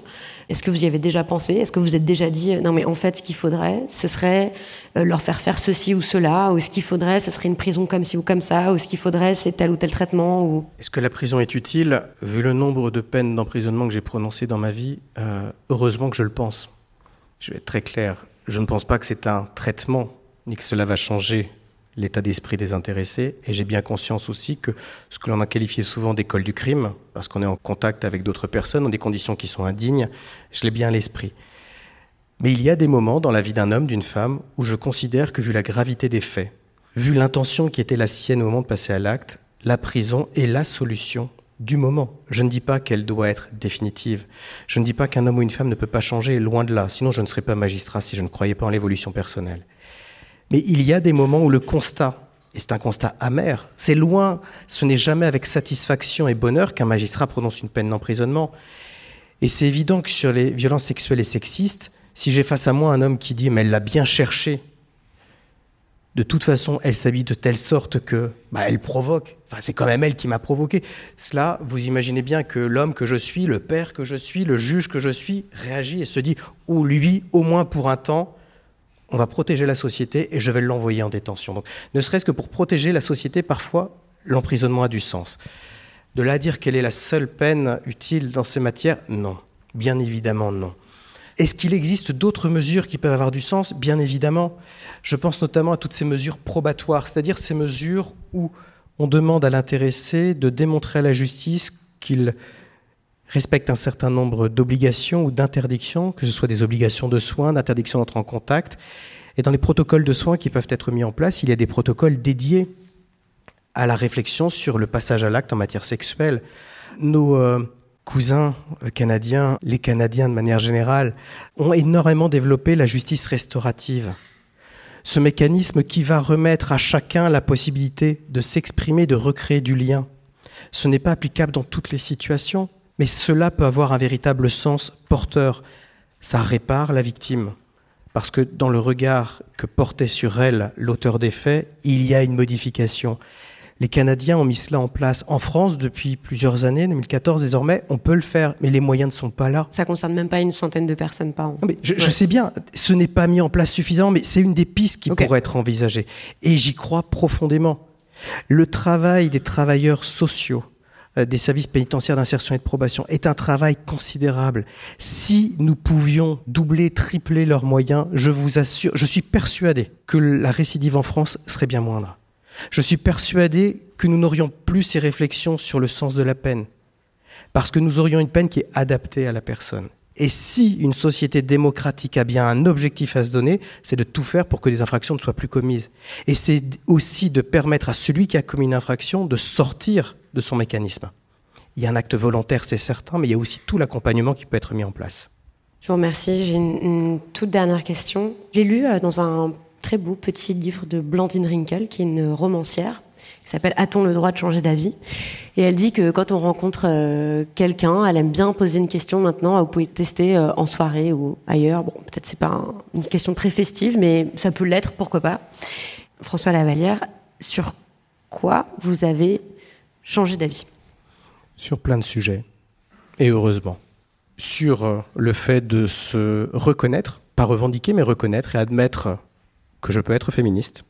est-ce que vous y avez déjà pensé? Est-ce que vous êtes déjà dit, non mais en fait, ce qu'il faudrait, ce serait euh, leur faire faire ceci ou cela, ou ce qu'il faudrait, ce serait une prison comme ci ou comme ça, ou ce qu'il faudrait, c'est tel ou tel traitement ou... Est-ce que la prison est utile? Vu le nombre de peines d'emprisonnement que j'ai prononcées dans ma vie, euh, heureusement que je le pense. Je vais être très clair. Je ne pense pas que c'est un traitement, ni que cela va changer l'état d'esprit des intéressés. Et j'ai bien conscience aussi que ce que l'on a qualifié souvent d'école du crime, parce qu'on est en contact avec d'autres personnes dans des conditions qui sont indignes, je l'ai bien à l'esprit. Mais il y a des moments dans la vie d'un homme, d'une femme, où je considère que vu la gravité des faits, vu l'intention qui était la sienne au moment de passer à l'acte, la prison est la solution du moment. Je ne dis pas qu'elle doit être définitive. Je ne dis pas qu'un homme ou une femme ne peut pas changer, loin de là. Sinon, je ne serais pas magistrat si je ne croyais pas en l'évolution personnelle. Mais il y a des moments où le constat, et c'est un constat amer, c'est loin, ce n'est jamais avec satisfaction et bonheur qu'un magistrat prononce une peine d'emprisonnement. Et c'est évident que sur les violences sexuelles et sexistes, si j'ai face à moi un homme qui dit mais elle l'a bien cherché, de toute façon, elle s'habille de telle sorte que bah, elle provoque. Enfin, c'est quand même elle qui m'a provoqué. Cela, vous imaginez bien que l'homme que je suis, le père que je suis, le juge que je suis, réagit et se dit ou lui, au moins pour un temps, on va protéger la société et je vais l'envoyer en détention. Ne serait-ce que pour protéger la société, parfois, l'emprisonnement a du sens. De là à dire quelle est la seule peine utile dans ces matières, non. Bien évidemment, non. Est-ce qu'il existe d'autres mesures qui peuvent avoir du sens? Bien évidemment. Je pense notamment à toutes ces mesures probatoires, c'est-à-dire ces mesures où on demande à l'intéressé de démontrer à la justice qu'il respecte un certain nombre d'obligations ou d'interdictions, que ce soit des obligations de soins, d'interdiction d'entrer en contact. Et dans les protocoles de soins qui peuvent être mis en place, il y a des protocoles dédiés à la réflexion sur le passage à l'acte en matière sexuelle. Nos euh, cousins euh, canadiens, les Canadiens de manière générale, ont énormément développé la justice restaurative. Ce mécanisme qui va remettre à chacun la possibilité de s'exprimer, de recréer du lien. Ce n'est pas applicable dans toutes les situations. Mais cela peut avoir un véritable sens porteur. Ça répare la victime. Parce que dans le regard que portait sur elle l'auteur des faits, il y a une modification. Les Canadiens ont mis cela en place en France depuis plusieurs années, 2014 désormais, on peut le faire, mais les moyens ne sont pas là. Ça concerne même pas une centaine de personnes par an. je, sais bien, ce n'est pas mis en place suffisamment, mais c'est une des pistes qui pourrait être envisagée. Et j'y crois profondément. Le travail des travailleurs sociaux, des services pénitentiaires d'insertion et de probation est un travail considérable. Si nous pouvions doubler, tripler leurs moyens, je vous assure, je suis persuadé que la récidive en France serait bien moindre. Je suis persuadé que nous n'aurions plus ces réflexions sur le sens de la peine, parce que nous aurions une peine qui est adaptée à la personne. Et si une société démocratique a bien un objectif à se donner, c'est de tout faire pour que les infractions ne soient plus commises. Et c'est aussi de permettre à celui qui a commis une infraction de sortir de son mécanisme. Il y a un acte volontaire, c'est certain, mais il y a aussi tout l'accompagnement qui peut être mis en place. Je vous remercie. J'ai une, toute dernière question. J'ai lu euh, dans un très beau petit livre de Blandine Rinkel, qui est une romancière, qui s'appelle A-t-on le droit de changer d'avis? Et elle dit que quand on rencontre euh, quelqu'un, elle aime bien poser une question maintenant, vous pouvez tester euh, en soirée ou ailleurs. Bon, peut-être c'est pas une question très festive, mais ça peut l'être, pourquoi pas. François Lavalière, sur quoi vous avez changé d'avis Sur plein de sujets, et heureusement. Sur euh, le fait de se reconnaître, pas revendiquer, mais reconnaître et admettre que je peux être féministe.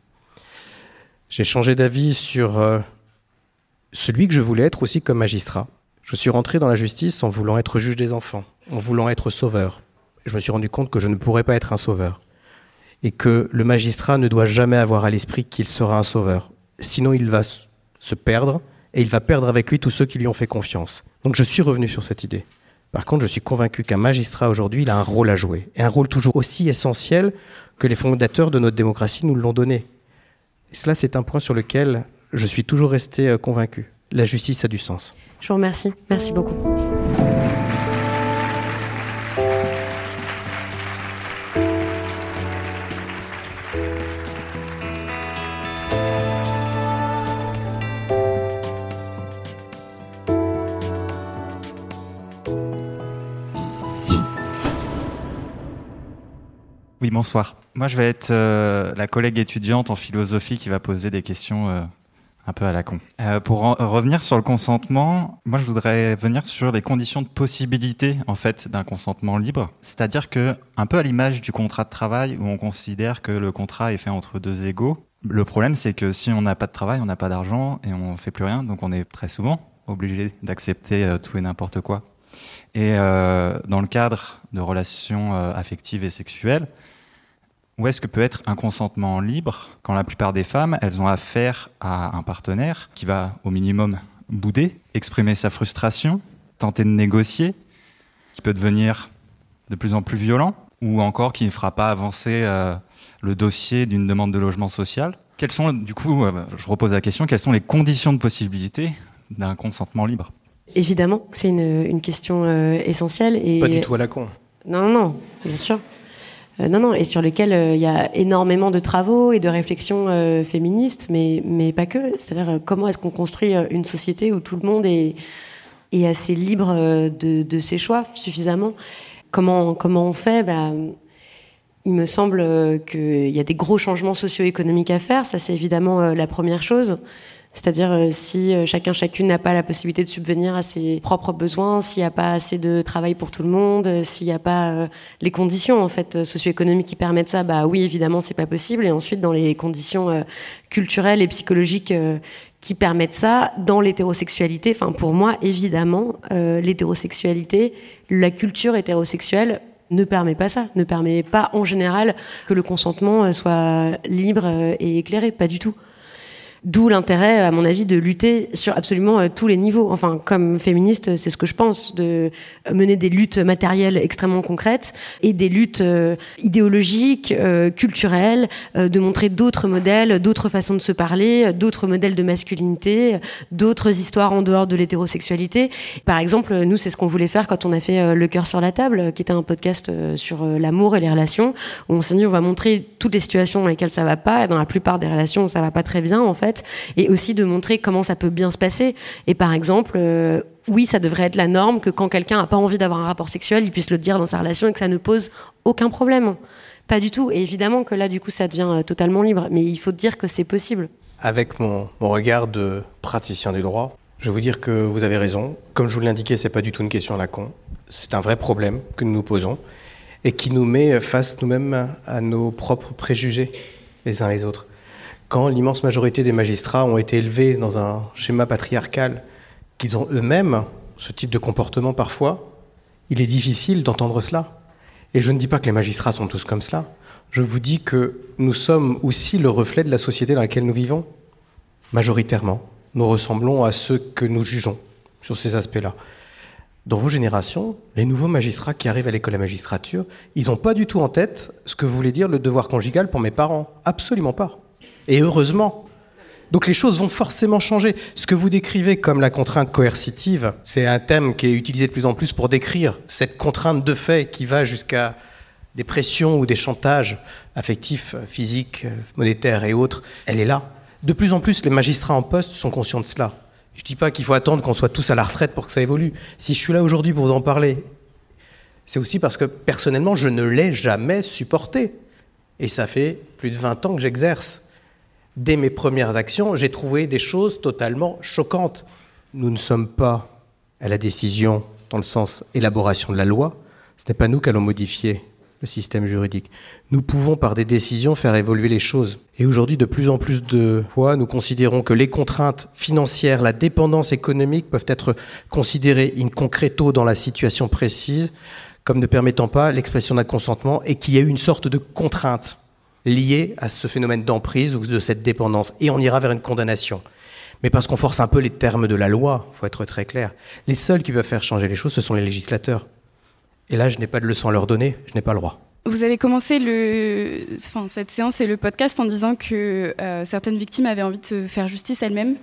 J'ai changé d'avis sur euh, celui que je voulais être aussi comme magistrat. Je suis rentré dans la justice en voulant être juge des enfants, en voulant être sauveur. Je me suis rendu compte que je ne pourrais pas être un sauveur. Et que le magistrat ne doit jamais avoir à l'esprit qu'il sera un sauveur. Sinon, il va se perdre et il va perdre avec lui tous ceux qui lui ont fait confiance. Donc je suis revenu sur cette idée. Par contre, je suis convaincu qu'un magistrat aujourd'hui, il a un rôle à jouer. Et un rôle toujours aussi essentiel que les fondateurs de notre démocratie nous l'ont donné. Et cela, c'est un point sur lequel je suis toujours resté euh, convaincu. La justice a du sens. Je vous remercie. Merci beaucoup. Bonsoir. Moi, je vais être euh, la collègue étudiante en philosophie qui va poser des questions euh, un peu à la con. Euh, pour revenir sur le consentement, moi, je voudrais venir sur les conditions de possibilité, en fait, d'un consentement libre. C'est-à-dire que, un peu à l'image du contrat de travail, où on considère que le contrat est fait entre deux égaux, le problème, c'est que si on n'a pas de travail, on n'a pas d'argent et on fait plus rien, donc on est très souvent obligé d'accepter tout et n'importe quoi. Et dans le cadre de relations affectives et sexuelles, où est-ce que peut être un consentement libre quand la plupart des femmes, elles ont affaire à un partenaire qui va au minimum bouder, exprimer sa frustration, tenter de négocier, qui peut devenir de plus en plus violent, ou encore qui ne fera pas avancer euh, le dossier d'une demande de logement social? Quelles sont, du coup, euh, je repose la question, quelles sont les conditions de possibilité d'un consentement libre? Évidemment, c'est une, question euh, essentielle. Et... Pas du tout à la con. Non, non, bien sûr. Euh, non, non, et sur lesquels euh, il y a énormément de travaux et de réflexions euh, féministes, mais, mais pas que. C'est-à-dire comment est-ce qu'on construit une société où tout le monde est, assez libre de, de ses choix suffisamment? Comment, comment on fait? Bah, Il me semble qu'il y a des gros changements socio-économiques à faire. Ça, c'est évidemment la première chose. C'est-à-dire euh, si euh, chacun chacune n'a pas la possibilité de subvenir à ses propres besoins, s'il n'y a pas assez de travail pour tout le monde, euh, s'il n'y a pas les conditions en fait socio-économiques qui permettent ça, bah oui évidemment c'est pas possible. Et ensuite dans les conditions culturelles et psychologiques qui permettent ça, dans l'hétérosexualité, enfin pour moi évidemment l'hétérosexualité, la culture hétérosexuelle ne permet pas ça, ne permet pas en général que le consentement soit libre et éclairé, pas du tout. D'où l'intérêt, à mon avis, de lutter sur absolument euh, tous les niveaux. Enfin, comme féministe, c'est ce que je pense, de mener des luttes matérielles extrêmement concrètes et des luttes euh, idéologiques, euh, culturelles, de montrer d'autres modèles, d'autres façons de se parler, d'autres modèles de masculinité, d'autres histoires en dehors de l'hétérosexualité. Par exemple, nous, c'est ce qu'on voulait faire quand on a fait Le cœur sur la table, qui était un podcast sur l'amour et les relations, où on s'est dit on va montrer toutes les situations dans lesquelles ça va pas, et dans la plupart des relations, ça va pas très bien, en fait et aussi de montrer comment ça peut bien se passer. Et par exemple, euh, oui, ça devrait être la norme que quand quelqu'un n'a pas envie d'avoir un rapport sexuel, il puisse le dire dans sa relation et que ça ne pose aucun problème. Pas du tout. Et évidemment que là, du coup, ça devient euh, totalement libre. Mais il faut dire que c'est possible. Avec mon, regard de praticien du droit, je vais vous dire que vous avez raison. Comme je vous l'indiquais, c'est pas du tout une question à la con. C'est un vrai problème que nous nous posons et qui nous met face nous-mêmes à nos propres préjugés les uns les autres quand l'immense majorité des magistrats ont été élevés dans un schéma patriarcal qu'ils ont eux-mêmes ce type de comportement parfois, il est difficile d'entendre cela. Et je ne dis pas que les magistrats sont tous comme cela. Je vous dis que nous sommes aussi le reflet de la société dans laquelle nous vivons. Majoritairement, nous ressemblons à ceux que nous jugeons sur ces aspects-là. Dans vos générations, les nouveaux magistrats qui arrivent à l'école de magistrature, ils n'ont pas du tout en tête ce que voulait dire le devoir conjugal pour mes parents. Absolument pas. Et heureusement. Donc les choses vont forcément changer. Ce que vous décrivez comme la contrainte coercitive, c'est un thème qui est utilisé de plus en plus pour décrire cette contrainte de fait qui va jusqu'à des pressions ou des chantages affectifs, physiques, monétaires et autres. Elle est là. De plus en plus, les magistrats en poste sont conscients de cela. Je ne dis pas qu'il faut attendre qu'on soit tous à la retraite pour que ça évolue. Si je suis là aujourd'hui pour vous en parler, c'est aussi parce que personnellement, je ne l'ai jamais supporté. Et ça fait plus de 20 ans que j'exerce. Dès mes premières actions, j'ai trouvé des choses totalement choquantes. Nous ne sommes pas à la décision dans le sens élaboration de la loi. Ce n'est pas nous qui allons modifier le système juridique. Nous pouvons par des décisions faire évoluer les choses. Et aujourd'hui, de plus en plus de fois, nous considérons que les contraintes financières, la dépendance économique peuvent être considérées in concreto dans la situation précise comme ne permettant pas l'expression d'un consentement et qu'il y ait une sorte de contrainte liée à ce phénomène d'emprise ou de cette dépendance. Et on ira vers une condamnation. Mais parce qu'on force un peu les termes de la loi, faut être très clair. Les seuls qui peuvent faire changer les choses, ce sont les législateurs. Et là, je n'ai pas de leçon à leur donner, je n'ai pas le droit. Vous avez commencé enfin, cette séance et le podcast en disant que euh, certaines victimes avaient envie de se faire justice elles-mêmes.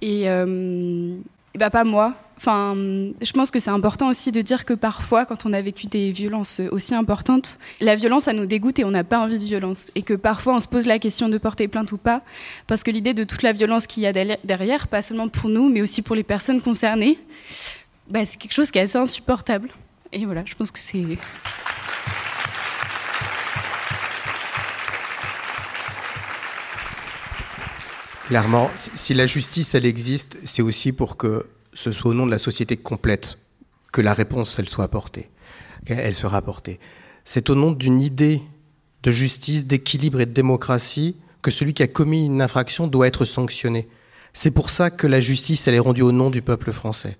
Et, euh, bah, pas moi. Enfin, je pense que c'est important aussi de dire que parfois, quand on a vécu des violences aussi importantes, la violence, ça nous dégoûte et on n'a pas envie de violence. Et que parfois, on se pose la question de porter plainte ou pas, parce que l'idée de toute la violence qu'il y a derrière, pas seulement pour nous, mais aussi pour les personnes concernées, bah, c'est quelque chose qui est assez insupportable. Et voilà, je pense que c'est... Clairement, si la justice, elle existe, c'est aussi pour que ce soit au nom de la société complète que la réponse, elle soit apportée, qu'elle sera apportée. C'est au nom d'une idée de justice, d'équilibre et de démocratie que celui qui a commis une infraction doit être sanctionné. C'est pour ça que la justice, elle est rendue au nom du peuple français.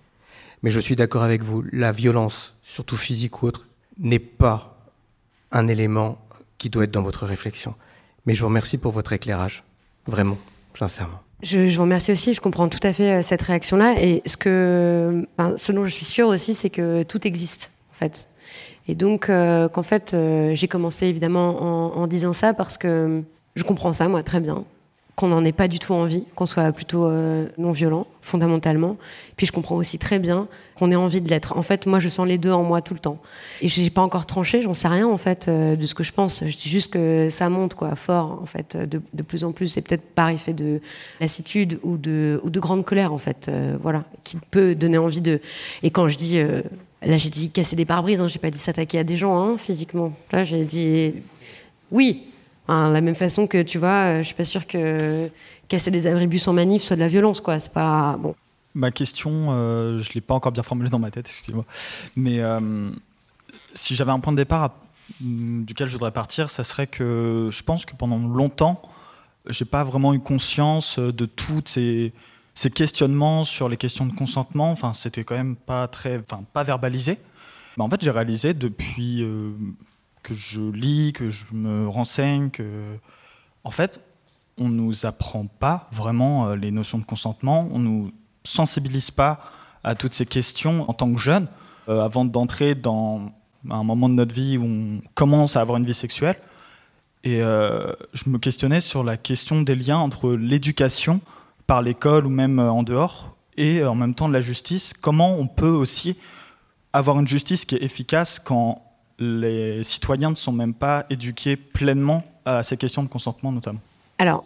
Mais je suis d'accord avec vous, la violence, surtout physique ou autre, n'est pas un élément qui doit être dans votre réflexion. Mais je vous remercie pour votre éclairage, vraiment sincèrement. Je, je, vous remercie aussi, je comprends tout à fait euh, cette réaction-là. Et ce, que, ce dont je suis sûre aussi, c'est que tout existe, en fait. Et donc, euh, qu'en fait, euh, j'ai commencé évidemment en, en, disant ça parce que je comprends ça, moi, très bien qu'on n'en ait pas du tout envie, qu'on soit plutôt euh, non violent, fondamentalement. Puis je comprends aussi très bien qu'on ait envie de l'être. En fait, moi, je sens les deux en moi tout le temps. Et j'ai pas encore tranché, j'en sais rien en fait euh, de ce que je pense. Je dis juste que ça monte quoi, fort en fait, de, plus en plus. C'est peut-être par effet de lassitude ou de ou de grande colère en fait, euh, voilà, qui peut donner envie de. Et quand je dis Là, j'ai dit casser des pare-brises, hein, j'ai pas dit s'attaquer à des gens hein, physiquement. Là, j'ai dit oui, la même façon que, tu vois, euh, je suis pas sûre que casser des abribus en manif soit de la violence, quoi. C'est pas bon. Ma question, euh, je l'ai pas encore bien formulée dans ma tête, excusez-moi. Mais euh, si j'avais un point de départ mm, duquel je voudrais partir, ça serait que je pense que pendant longtemps, j'ai pas vraiment eu conscience de tous ces, questionnements sur les questions de consentement. Enfin, c'était quand même pas très, enfin, pas verbalisé. Mais en fait, j'ai réalisé depuis que je lis, que je me renseigne, que en fait, on nous apprend pas vraiment euh, les notions de consentement, on nous sensibilise pas à toutes ces questions en tant que jeune, euh, avant d'entrer dans un moment de notre vie où on commence à avoir une vie sexuelle. Et euh, je me questionnais sur la question des liens entre l'éducation par l'école ou même en dehors et en même temps de la justice. Comment on peut aussi avoir une justice qui est efficace quand les citoyens ne sont même pas éduqués pleinement à ces questions de consentement notamment. Alors,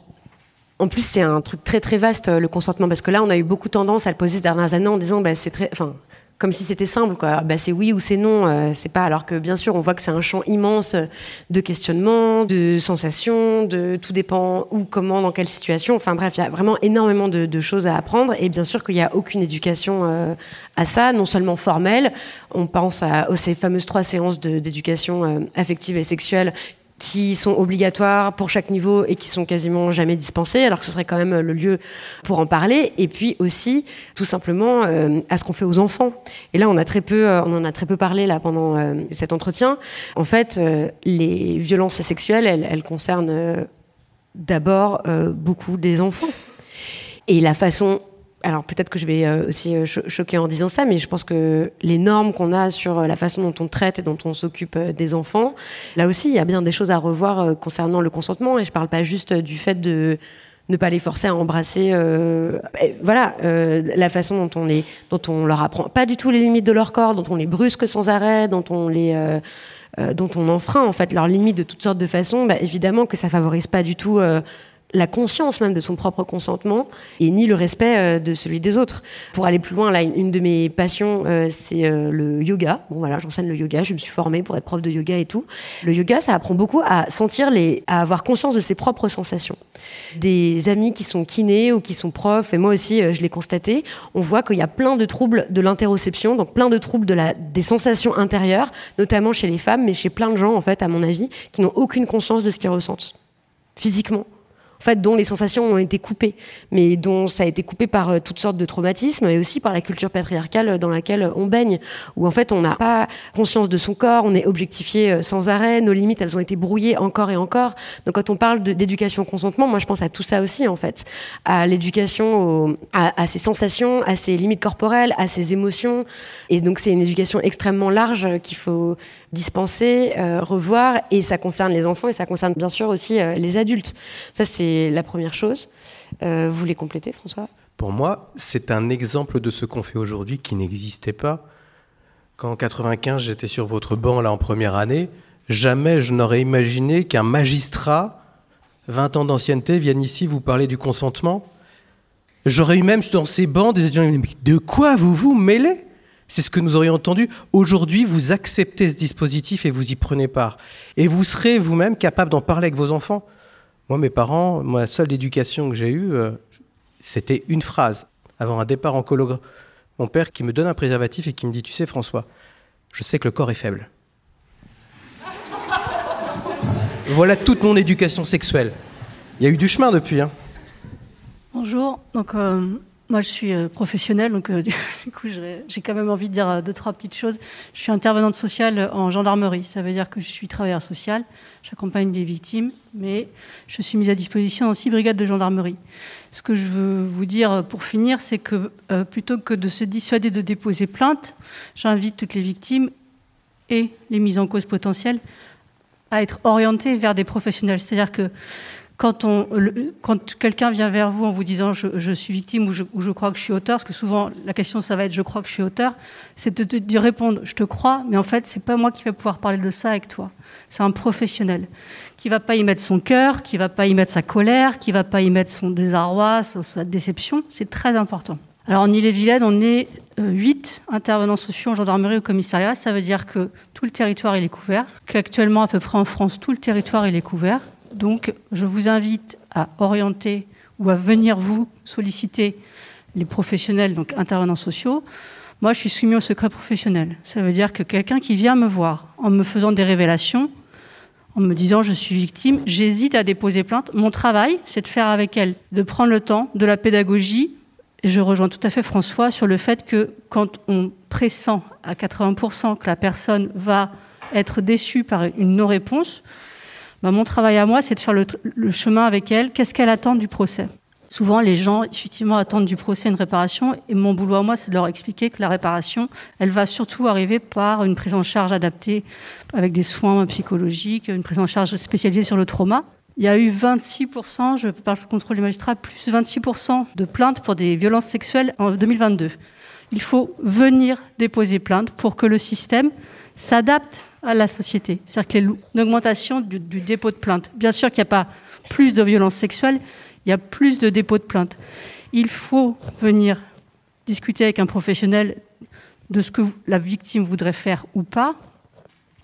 en plus, c'est un truc très très vaste, le consentement, parce que là, on a eu beaucoup tendance à le poser ces dernières années en disant, bah, c'est très, enfin, comme si c'était simple, quoi. Bah, c'est oui ou c'est non, euh, c'est pas. Alors que bien sûr, on voit que c'est un champ immense de questionnements, de sensations, de tout dépend où, comment, dans quelle situation. Enfin bref, il y a vraiment énormément de, choses à apprendre. Et bien sûr qu'il n'y a aucune éducation euh, à ça, non seulement formelle. On pense à, ces fameuses trois séances d'éducation euh, affective et sexuelle qui sont obligatoires pour chaque niveau et qui sont quasiment jamais dispensés, alors que ce serait quand même le lieu pour en parler. Et puis aussi, tout simplement, euh, à ce qu'on fait aux enfants. Et là, on a très peu, euh, on en a très peu parlé là pendant euh, cet entretien. En fait, les violences sexuelles, elles, elles concernent d'abord beaucoup des enfants. Et la façon alors peut-être que je vais euh, aussi euh, choquer en disant ça, mais je pense que les normes qu'on a sur euh, la façon dont on traite et dont on s'occupe des enfants, là aussi, il y a bien des choses à revoir concernant le consentement. Et je parle pas juste du fait de ne pas les forcer à embrasser. voilà, la façon dont on les, dont on leur apprend pas du tout les limites de leur corps, dont on les brusque sans arrêt, dont on les dont on enfreint en fait leurs limites de toutes sortes de façons, bah, évidemment que ça favorise pas du tout la conscience même de son propre consentement et ni le respect euh, de celui des autres. Pour aller plus loin, là, une de mes passions, euh, c'est euh, le yoga. Bon voilà, j'enseigne le yoga, je me suis formée pour être prof de yoga et tout. Le yoga, ça apprend beaucoup à sentir les, à avoir conscience de ses propres sensations. Des amis qui sont kinés ou qui sont profs, et moi aussi, je l'ai constaté, on voit qu'il y a plein de troubles de l'interoception, donc plein de troubles de la, des sensations intérieures, notamment chez les femmes, mais chez plein de gens, en fait, à mon avis, qui n'ont aucune conscience de ce qu'ils ressentent physiquement fait, dont les sensations ont été coupées, mais dont ça a été coupé par euh, toutes sortes de traumatismes et aussi par la culture patriarcale dans laquelle on baigne, où en fait on n'a pas conscience de son corps, on est objectifié euh, sans arrêt, nos limites elles ont été brouillées encore et encore. Donc quand on parle d'éducation consentement, moi je pense à tout ça aussi en fait, à l'éducation à, à ses sensations, à ses limites corporelles, à ses émotions, et donc c'est une éducation extrêmement large qu'il faut dispenser, euh, revoir, et ça concerne les enfants et ça concerne bien sûr aussi les adultes. Ça c'est la première chose. Euh, vous voulez compléter, François? Pour moi, c'est un exemple de ce qu'on fait aujourd'hui qui n'existait pas. Quand en 95, j'étais sur votre banc là en première année, jamais je n'aurais imaginé qu'un magistrat, 20 ans d'ancienneté, vienne ici vous parler du consentement. J'aurais eu même dans ces bancs des étudiants de quoi vous vous mêlez? C'est ce que nous aurions entendu. Aujourd'hui, vous acceptez ce dispositif et vous y prenez part. Et vous serez vous-même capable d'en parler avec vos enfants. Moi, mes parents, la seule éducation que j'ai eue, euh, c'était une phrase. Avant un départ en colo, mon père qui me donne un préservatif et qui me dit Tu sais, François, je sais que le corps est faible. voilà toute mon éducation sexuelle. Il y a eu du chemin depuis. Hein. Bonjour. Donc, euh, moi, je suis euh, professionnelle, donc du coup, j'ai quand même envie de dire deux, trois petites choses. Je suis intervenante sociale en gendarmerie. Ça veut dire que je suis travailleur social. J'accompagne des victimes, mais je suis mise à disposition dans six brigades de gendarmerie. Ce que je veux vous dire pour finir, c'est que euh, plutôt que de se dissuader de déposer plainte, j'invite toutes les victimes et les mises en cause potentielles à être orientées vers des professionnels. C'est-à-dire que quand, quelqu'un vient vers vous en vous disant je, suis victime ou je, crois que je suis auteur, parce que souvent la question ça va être je crois que je suis auteur, c'est de, de, répondre je te crois, mais en fait c'est pas moi qui vais pouvoir parler de ça avec toi. C'est un professionnel qui va pas y mettre son cœur, qui va pas y mettre sa colère, qui va pas y mettre son désarroi, sa déception. C'est très important. Alors en Ille-et-Vilaine, on est euh, huit intervenants sociaux en gendarmerie au commissariat. Ça veut dire que tout le territoire il est couvert, qu'actuellement à peu près en France tout le territoire il est couvert donc, je vous invite à orienter ou à venir vous solliciter les professionnels, donc intervenants sociaux. Moi, je suis soumis au secret professionnel. Ça veut dire que quelqu'un qui vient me voir en me faisant des révélations, en me disant je suis victime, j'hésite à déposer plainte. Mon travail, c'est de faire avec elle, de prendre le temps, de la pédagogie. Et je rejoins tout à fait François sur le fait que quand on pressent à 80% que la personne va être déçue par une non-réponse, bah, mon travail à moi, c'est de faire le, chemin avec elle. Qu'est-ce qu'elle attend du procès? Souvent, les gens, effectivement, attendent du procès une réparation. Et mon boulot à moi, c'est de leur expliquer que la réparation, elle va surtout arriver par une prise en charge adaptée, avec des soins psychologiques, une prise en charge spécialisée sur le trauma. Il y a eu 26%, je parle contrôle des magistrats, plus 26% de plaintes pour des violences sexuelles en 2022. Il faut venir déposer plainte pour que le système s'adapte à la société. C'est-à-dire qu'il y a une augmentation du, dépôt de plainte. Bien sûr qu'il n'y a pas plus de violences sexuelles, il y a plus de dépôts de plainte. Il faut venir discuter avec un professionnel de ce que la victime voudrait faire ou pas.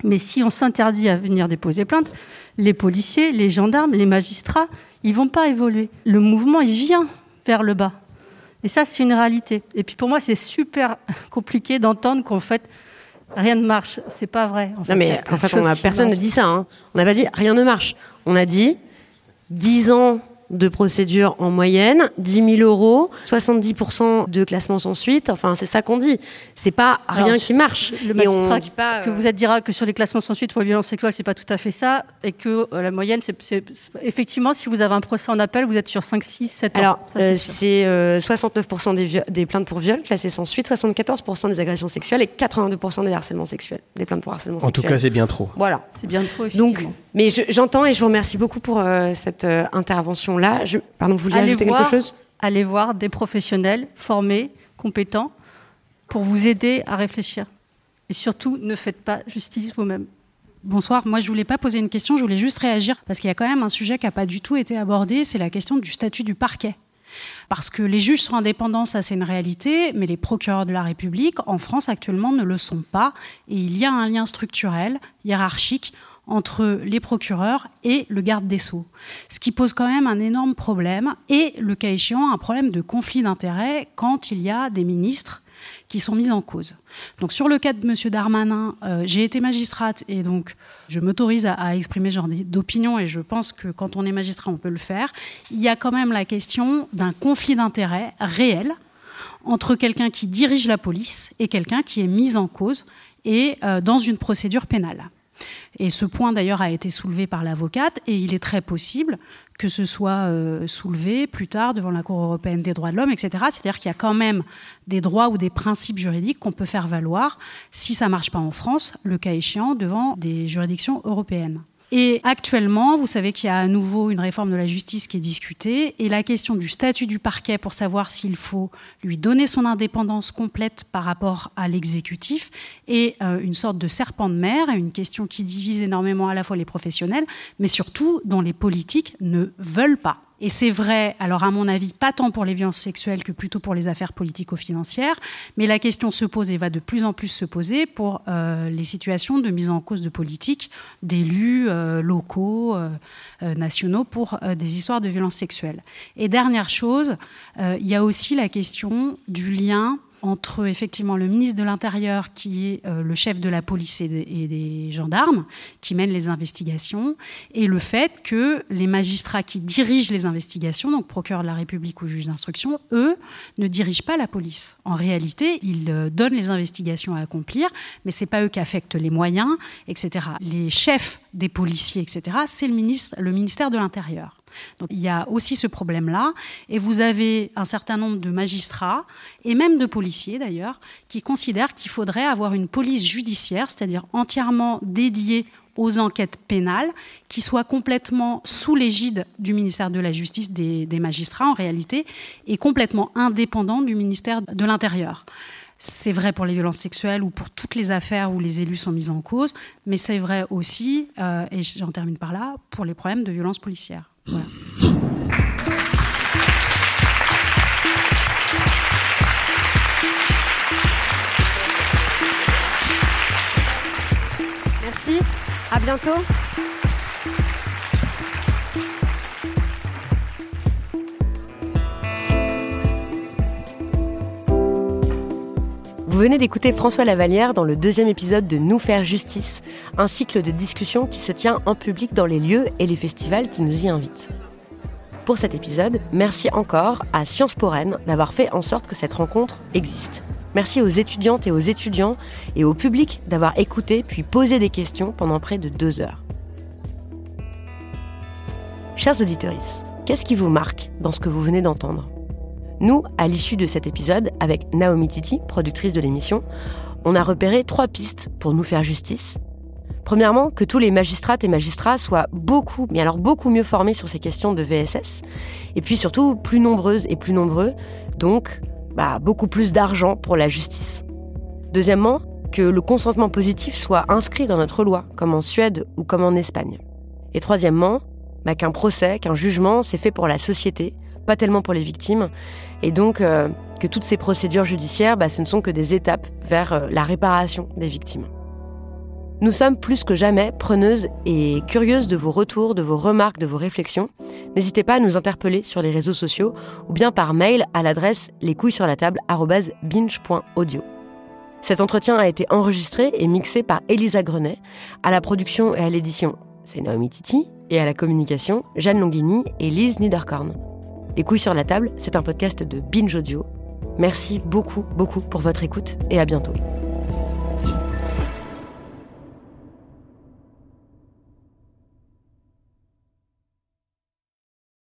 Mais si on s'interdit à venir déposer plainte, les policiers, les gendarmes, les magistrats, ils vont pas évoluer. Le mouvement, il vient vers le bas. Et ça, c'est une réalité. Et puis pour moi, c'est super compliqué d'entendre qu'en fait, rien ne marche. C'est pas vrai. non, mais en fait, on a, personne n'a dit ça. Hein. On n'a pas dit rien ne marche. On a dit 10 ans de procédure en moyenne, 10 000 euros, 70% de classement sans suite. Enfin, c'est ça qu'on dit. C'est pas rien qui marche. Le magistrat pas, que euh, vous êtes dira que sur les classements sans suite pour les violences sexuelles, c'est pas tout à fait ça. Et que euh, la moyenne, c'est effectivement, si vous avez un procès en appel, vous êtes sur 5, 6, 7 ans. Alors, c'est 69% euh, des, des, plaintes pour viol classées sans suite, 74% des agressions sexuelles et 82% des harcèlements sexuels, des plaintes pour harcèlement sexuel. En tout cas, c'est bien trop. Voilà. C'est bien trop, effectivement. Donc, mais j'entends et je vous remercie beaucoup pour cette intervention là. Je, pardon, vous vouliez ajouter quelque chose? Allez voir des professionnels formés, compétents, pour vous aider à réfléchir. Et surtout, ne faites pas justice vous-même. Bonsoir, moi je voulais pas poser une question, je voulais juste réagir parce qu'il y a quand même un sujet qui n'a pas du tout été abordé, c'est la question du statut du parquet. Parce que les juges sont indépendants, ça c'est une réalité, mais les procureurs de la République en France actuellement ne le sont pas. Et il y a un lien structurel, hiérarchique, entre les procureurs et le garde des sceaux. Ce qui pose quand même un énorme problème et, le cas échéant, un problème de conflit d'intérêts quand il y a des ministres qui sont mis en cause. Donc sur le cas de M. Darmanin, euh, j'ai été magistrate et donc je m'autorise à, exprimer genre d'opinion et je pense que quand on est magistrat, on peut le faire. Il y a quand même la question d'un conflit d'intérêts réel entre quelqu'un qui dirige la police et quelqu'un qui est mis en cause et euh, dans une procédure pénale. Et ce point d'ailleurs a été soulevé par l'avocate et il est très possible que ce soit euh, soulevé plus tard devant la Cour européenne des droits de l'homme, etc. C'est-à-dire qu'il y a quand même des droits ou des principes juridiques qu'on peut faire valoir si ça ne marche pas en France, le cas échéant, devant des juridictions européennes. Et actuellement, vous savez qu'il y a à nouveau une réforme de la justice qui est discutée et la question du statut du parquet pour savoir s'il faut lui donner son indépendance complète par rapport à l'exécutif est euh, une sorte de serpent de mer, une question qui divise énormément à la fois les professionnels, mais surtout dont les politiques ne veulent pas. Et c'est vrai, alors à mon avis, pas tant pour les violences sexuelles que plutôt pour les affaires politico-financières, mais la question se pose et va de plus en plus se poser pour euh, les situations de mise en cause de politiques, d'élus euh, locaux, euh, nationaux, pour des histoires de violences sexuelles. Et dernière chose, il y a aussi la question du lien entre effectivement le ministre de l'Intérieur, qui est euh, le chef de la police et des, gendarmes, qui mène les investigations, et le fait que les magistrats qui dirigent les investigations, donc procureur de la République ou juge d'instruction, eux, ne dirigent pas la police. En réalité, ils euh, donnent les investigations à accomplir, mais c'est pas eux qui affectent les moyens, etc. Les chefs des policiers, etc., c'est le, ministre, le ministère de l'Intérieur. Donc il y a aussi ce problème-là. Et vous avez un certain nombre de magistrats, et même de policiers d'ailleurs, qui considèrent qu'il faudrait avoir une police judiciaire, c'est-à-dire entièrement dédiée aux enquêtes pénales, qui soit complètement sous l'égide du ministère de la Justice, des, magistrats en réalité, et complètement indépendant du ministère de l'Intérieur. C'est vrai pour les violences sexuelles ou pour toutes les affaires où les élus sont mis en cause, mais c'est vrai aussi, euh, et j'en termine par là, pour les problèmes de violences policières. Merci, à bientôt. Venez d'écouter François Lavalière dans le deuxième épisode de Nous faire justice, un cycle de discussion qui se tient en public dans les lieux et les festivals qui nous y invitent. Pour cet épisode, merci encore à Sciences Po Rennes d'avoir fait en sorte que cette rencontre existe. Merci aux étudiantes et aux étudiants et au public d'avoir écouté puis posé des questions pendant près de deux heures. Chers auditeurs, qu'est-ce qui vous marque dans ce que vous venez d'entendre? Nous, à l'issue de cet épisode, avec Naomi Titi, productrice de l'émission, on a repéré trois pistes pour nous faire justice. Premièrement, que tous les magistrates et magistrats soient beaucoup, mais alors beaucoup mieux formés sur ces questions de VSS. Et puis surtout, plus nombreuses et plus nombreux, donc bah, beaucoup plus d'argent pour la justice. Deuxièmement, que le consentement positif soit inscrit dans notre loi, comme en Suède ou comme en Espagne. Et troisièmement, bah, qu'un procès, qu'un jugement, c'est fait pour la société, pas tellement pour les victimes. Et donc euh, que toutes ces procédures judiciaires, bah, ce ne sont que des étapes vers euh, la réparation des victimes. Nous sommes plus que jamais preneuses et curieuses de vos retours, de vos remarques, de vos réflexions. N'hésitez pas à nous interpeller sur les réseaux sociaux ou bien par mail à l'adresse lescouillessurlatable.binge.audio. Cet entretien a été enregistré et mixé par Elisa Grenet, à la production et à l'édition, c'est Naomi Titi, et à la communication, Jeanne Longini et Lise Niederkorn. Les couilles sur la table, c'est un podcast de Binge Audio. Merci beaucoup, beaucoup pour votre écoute et à bientôt.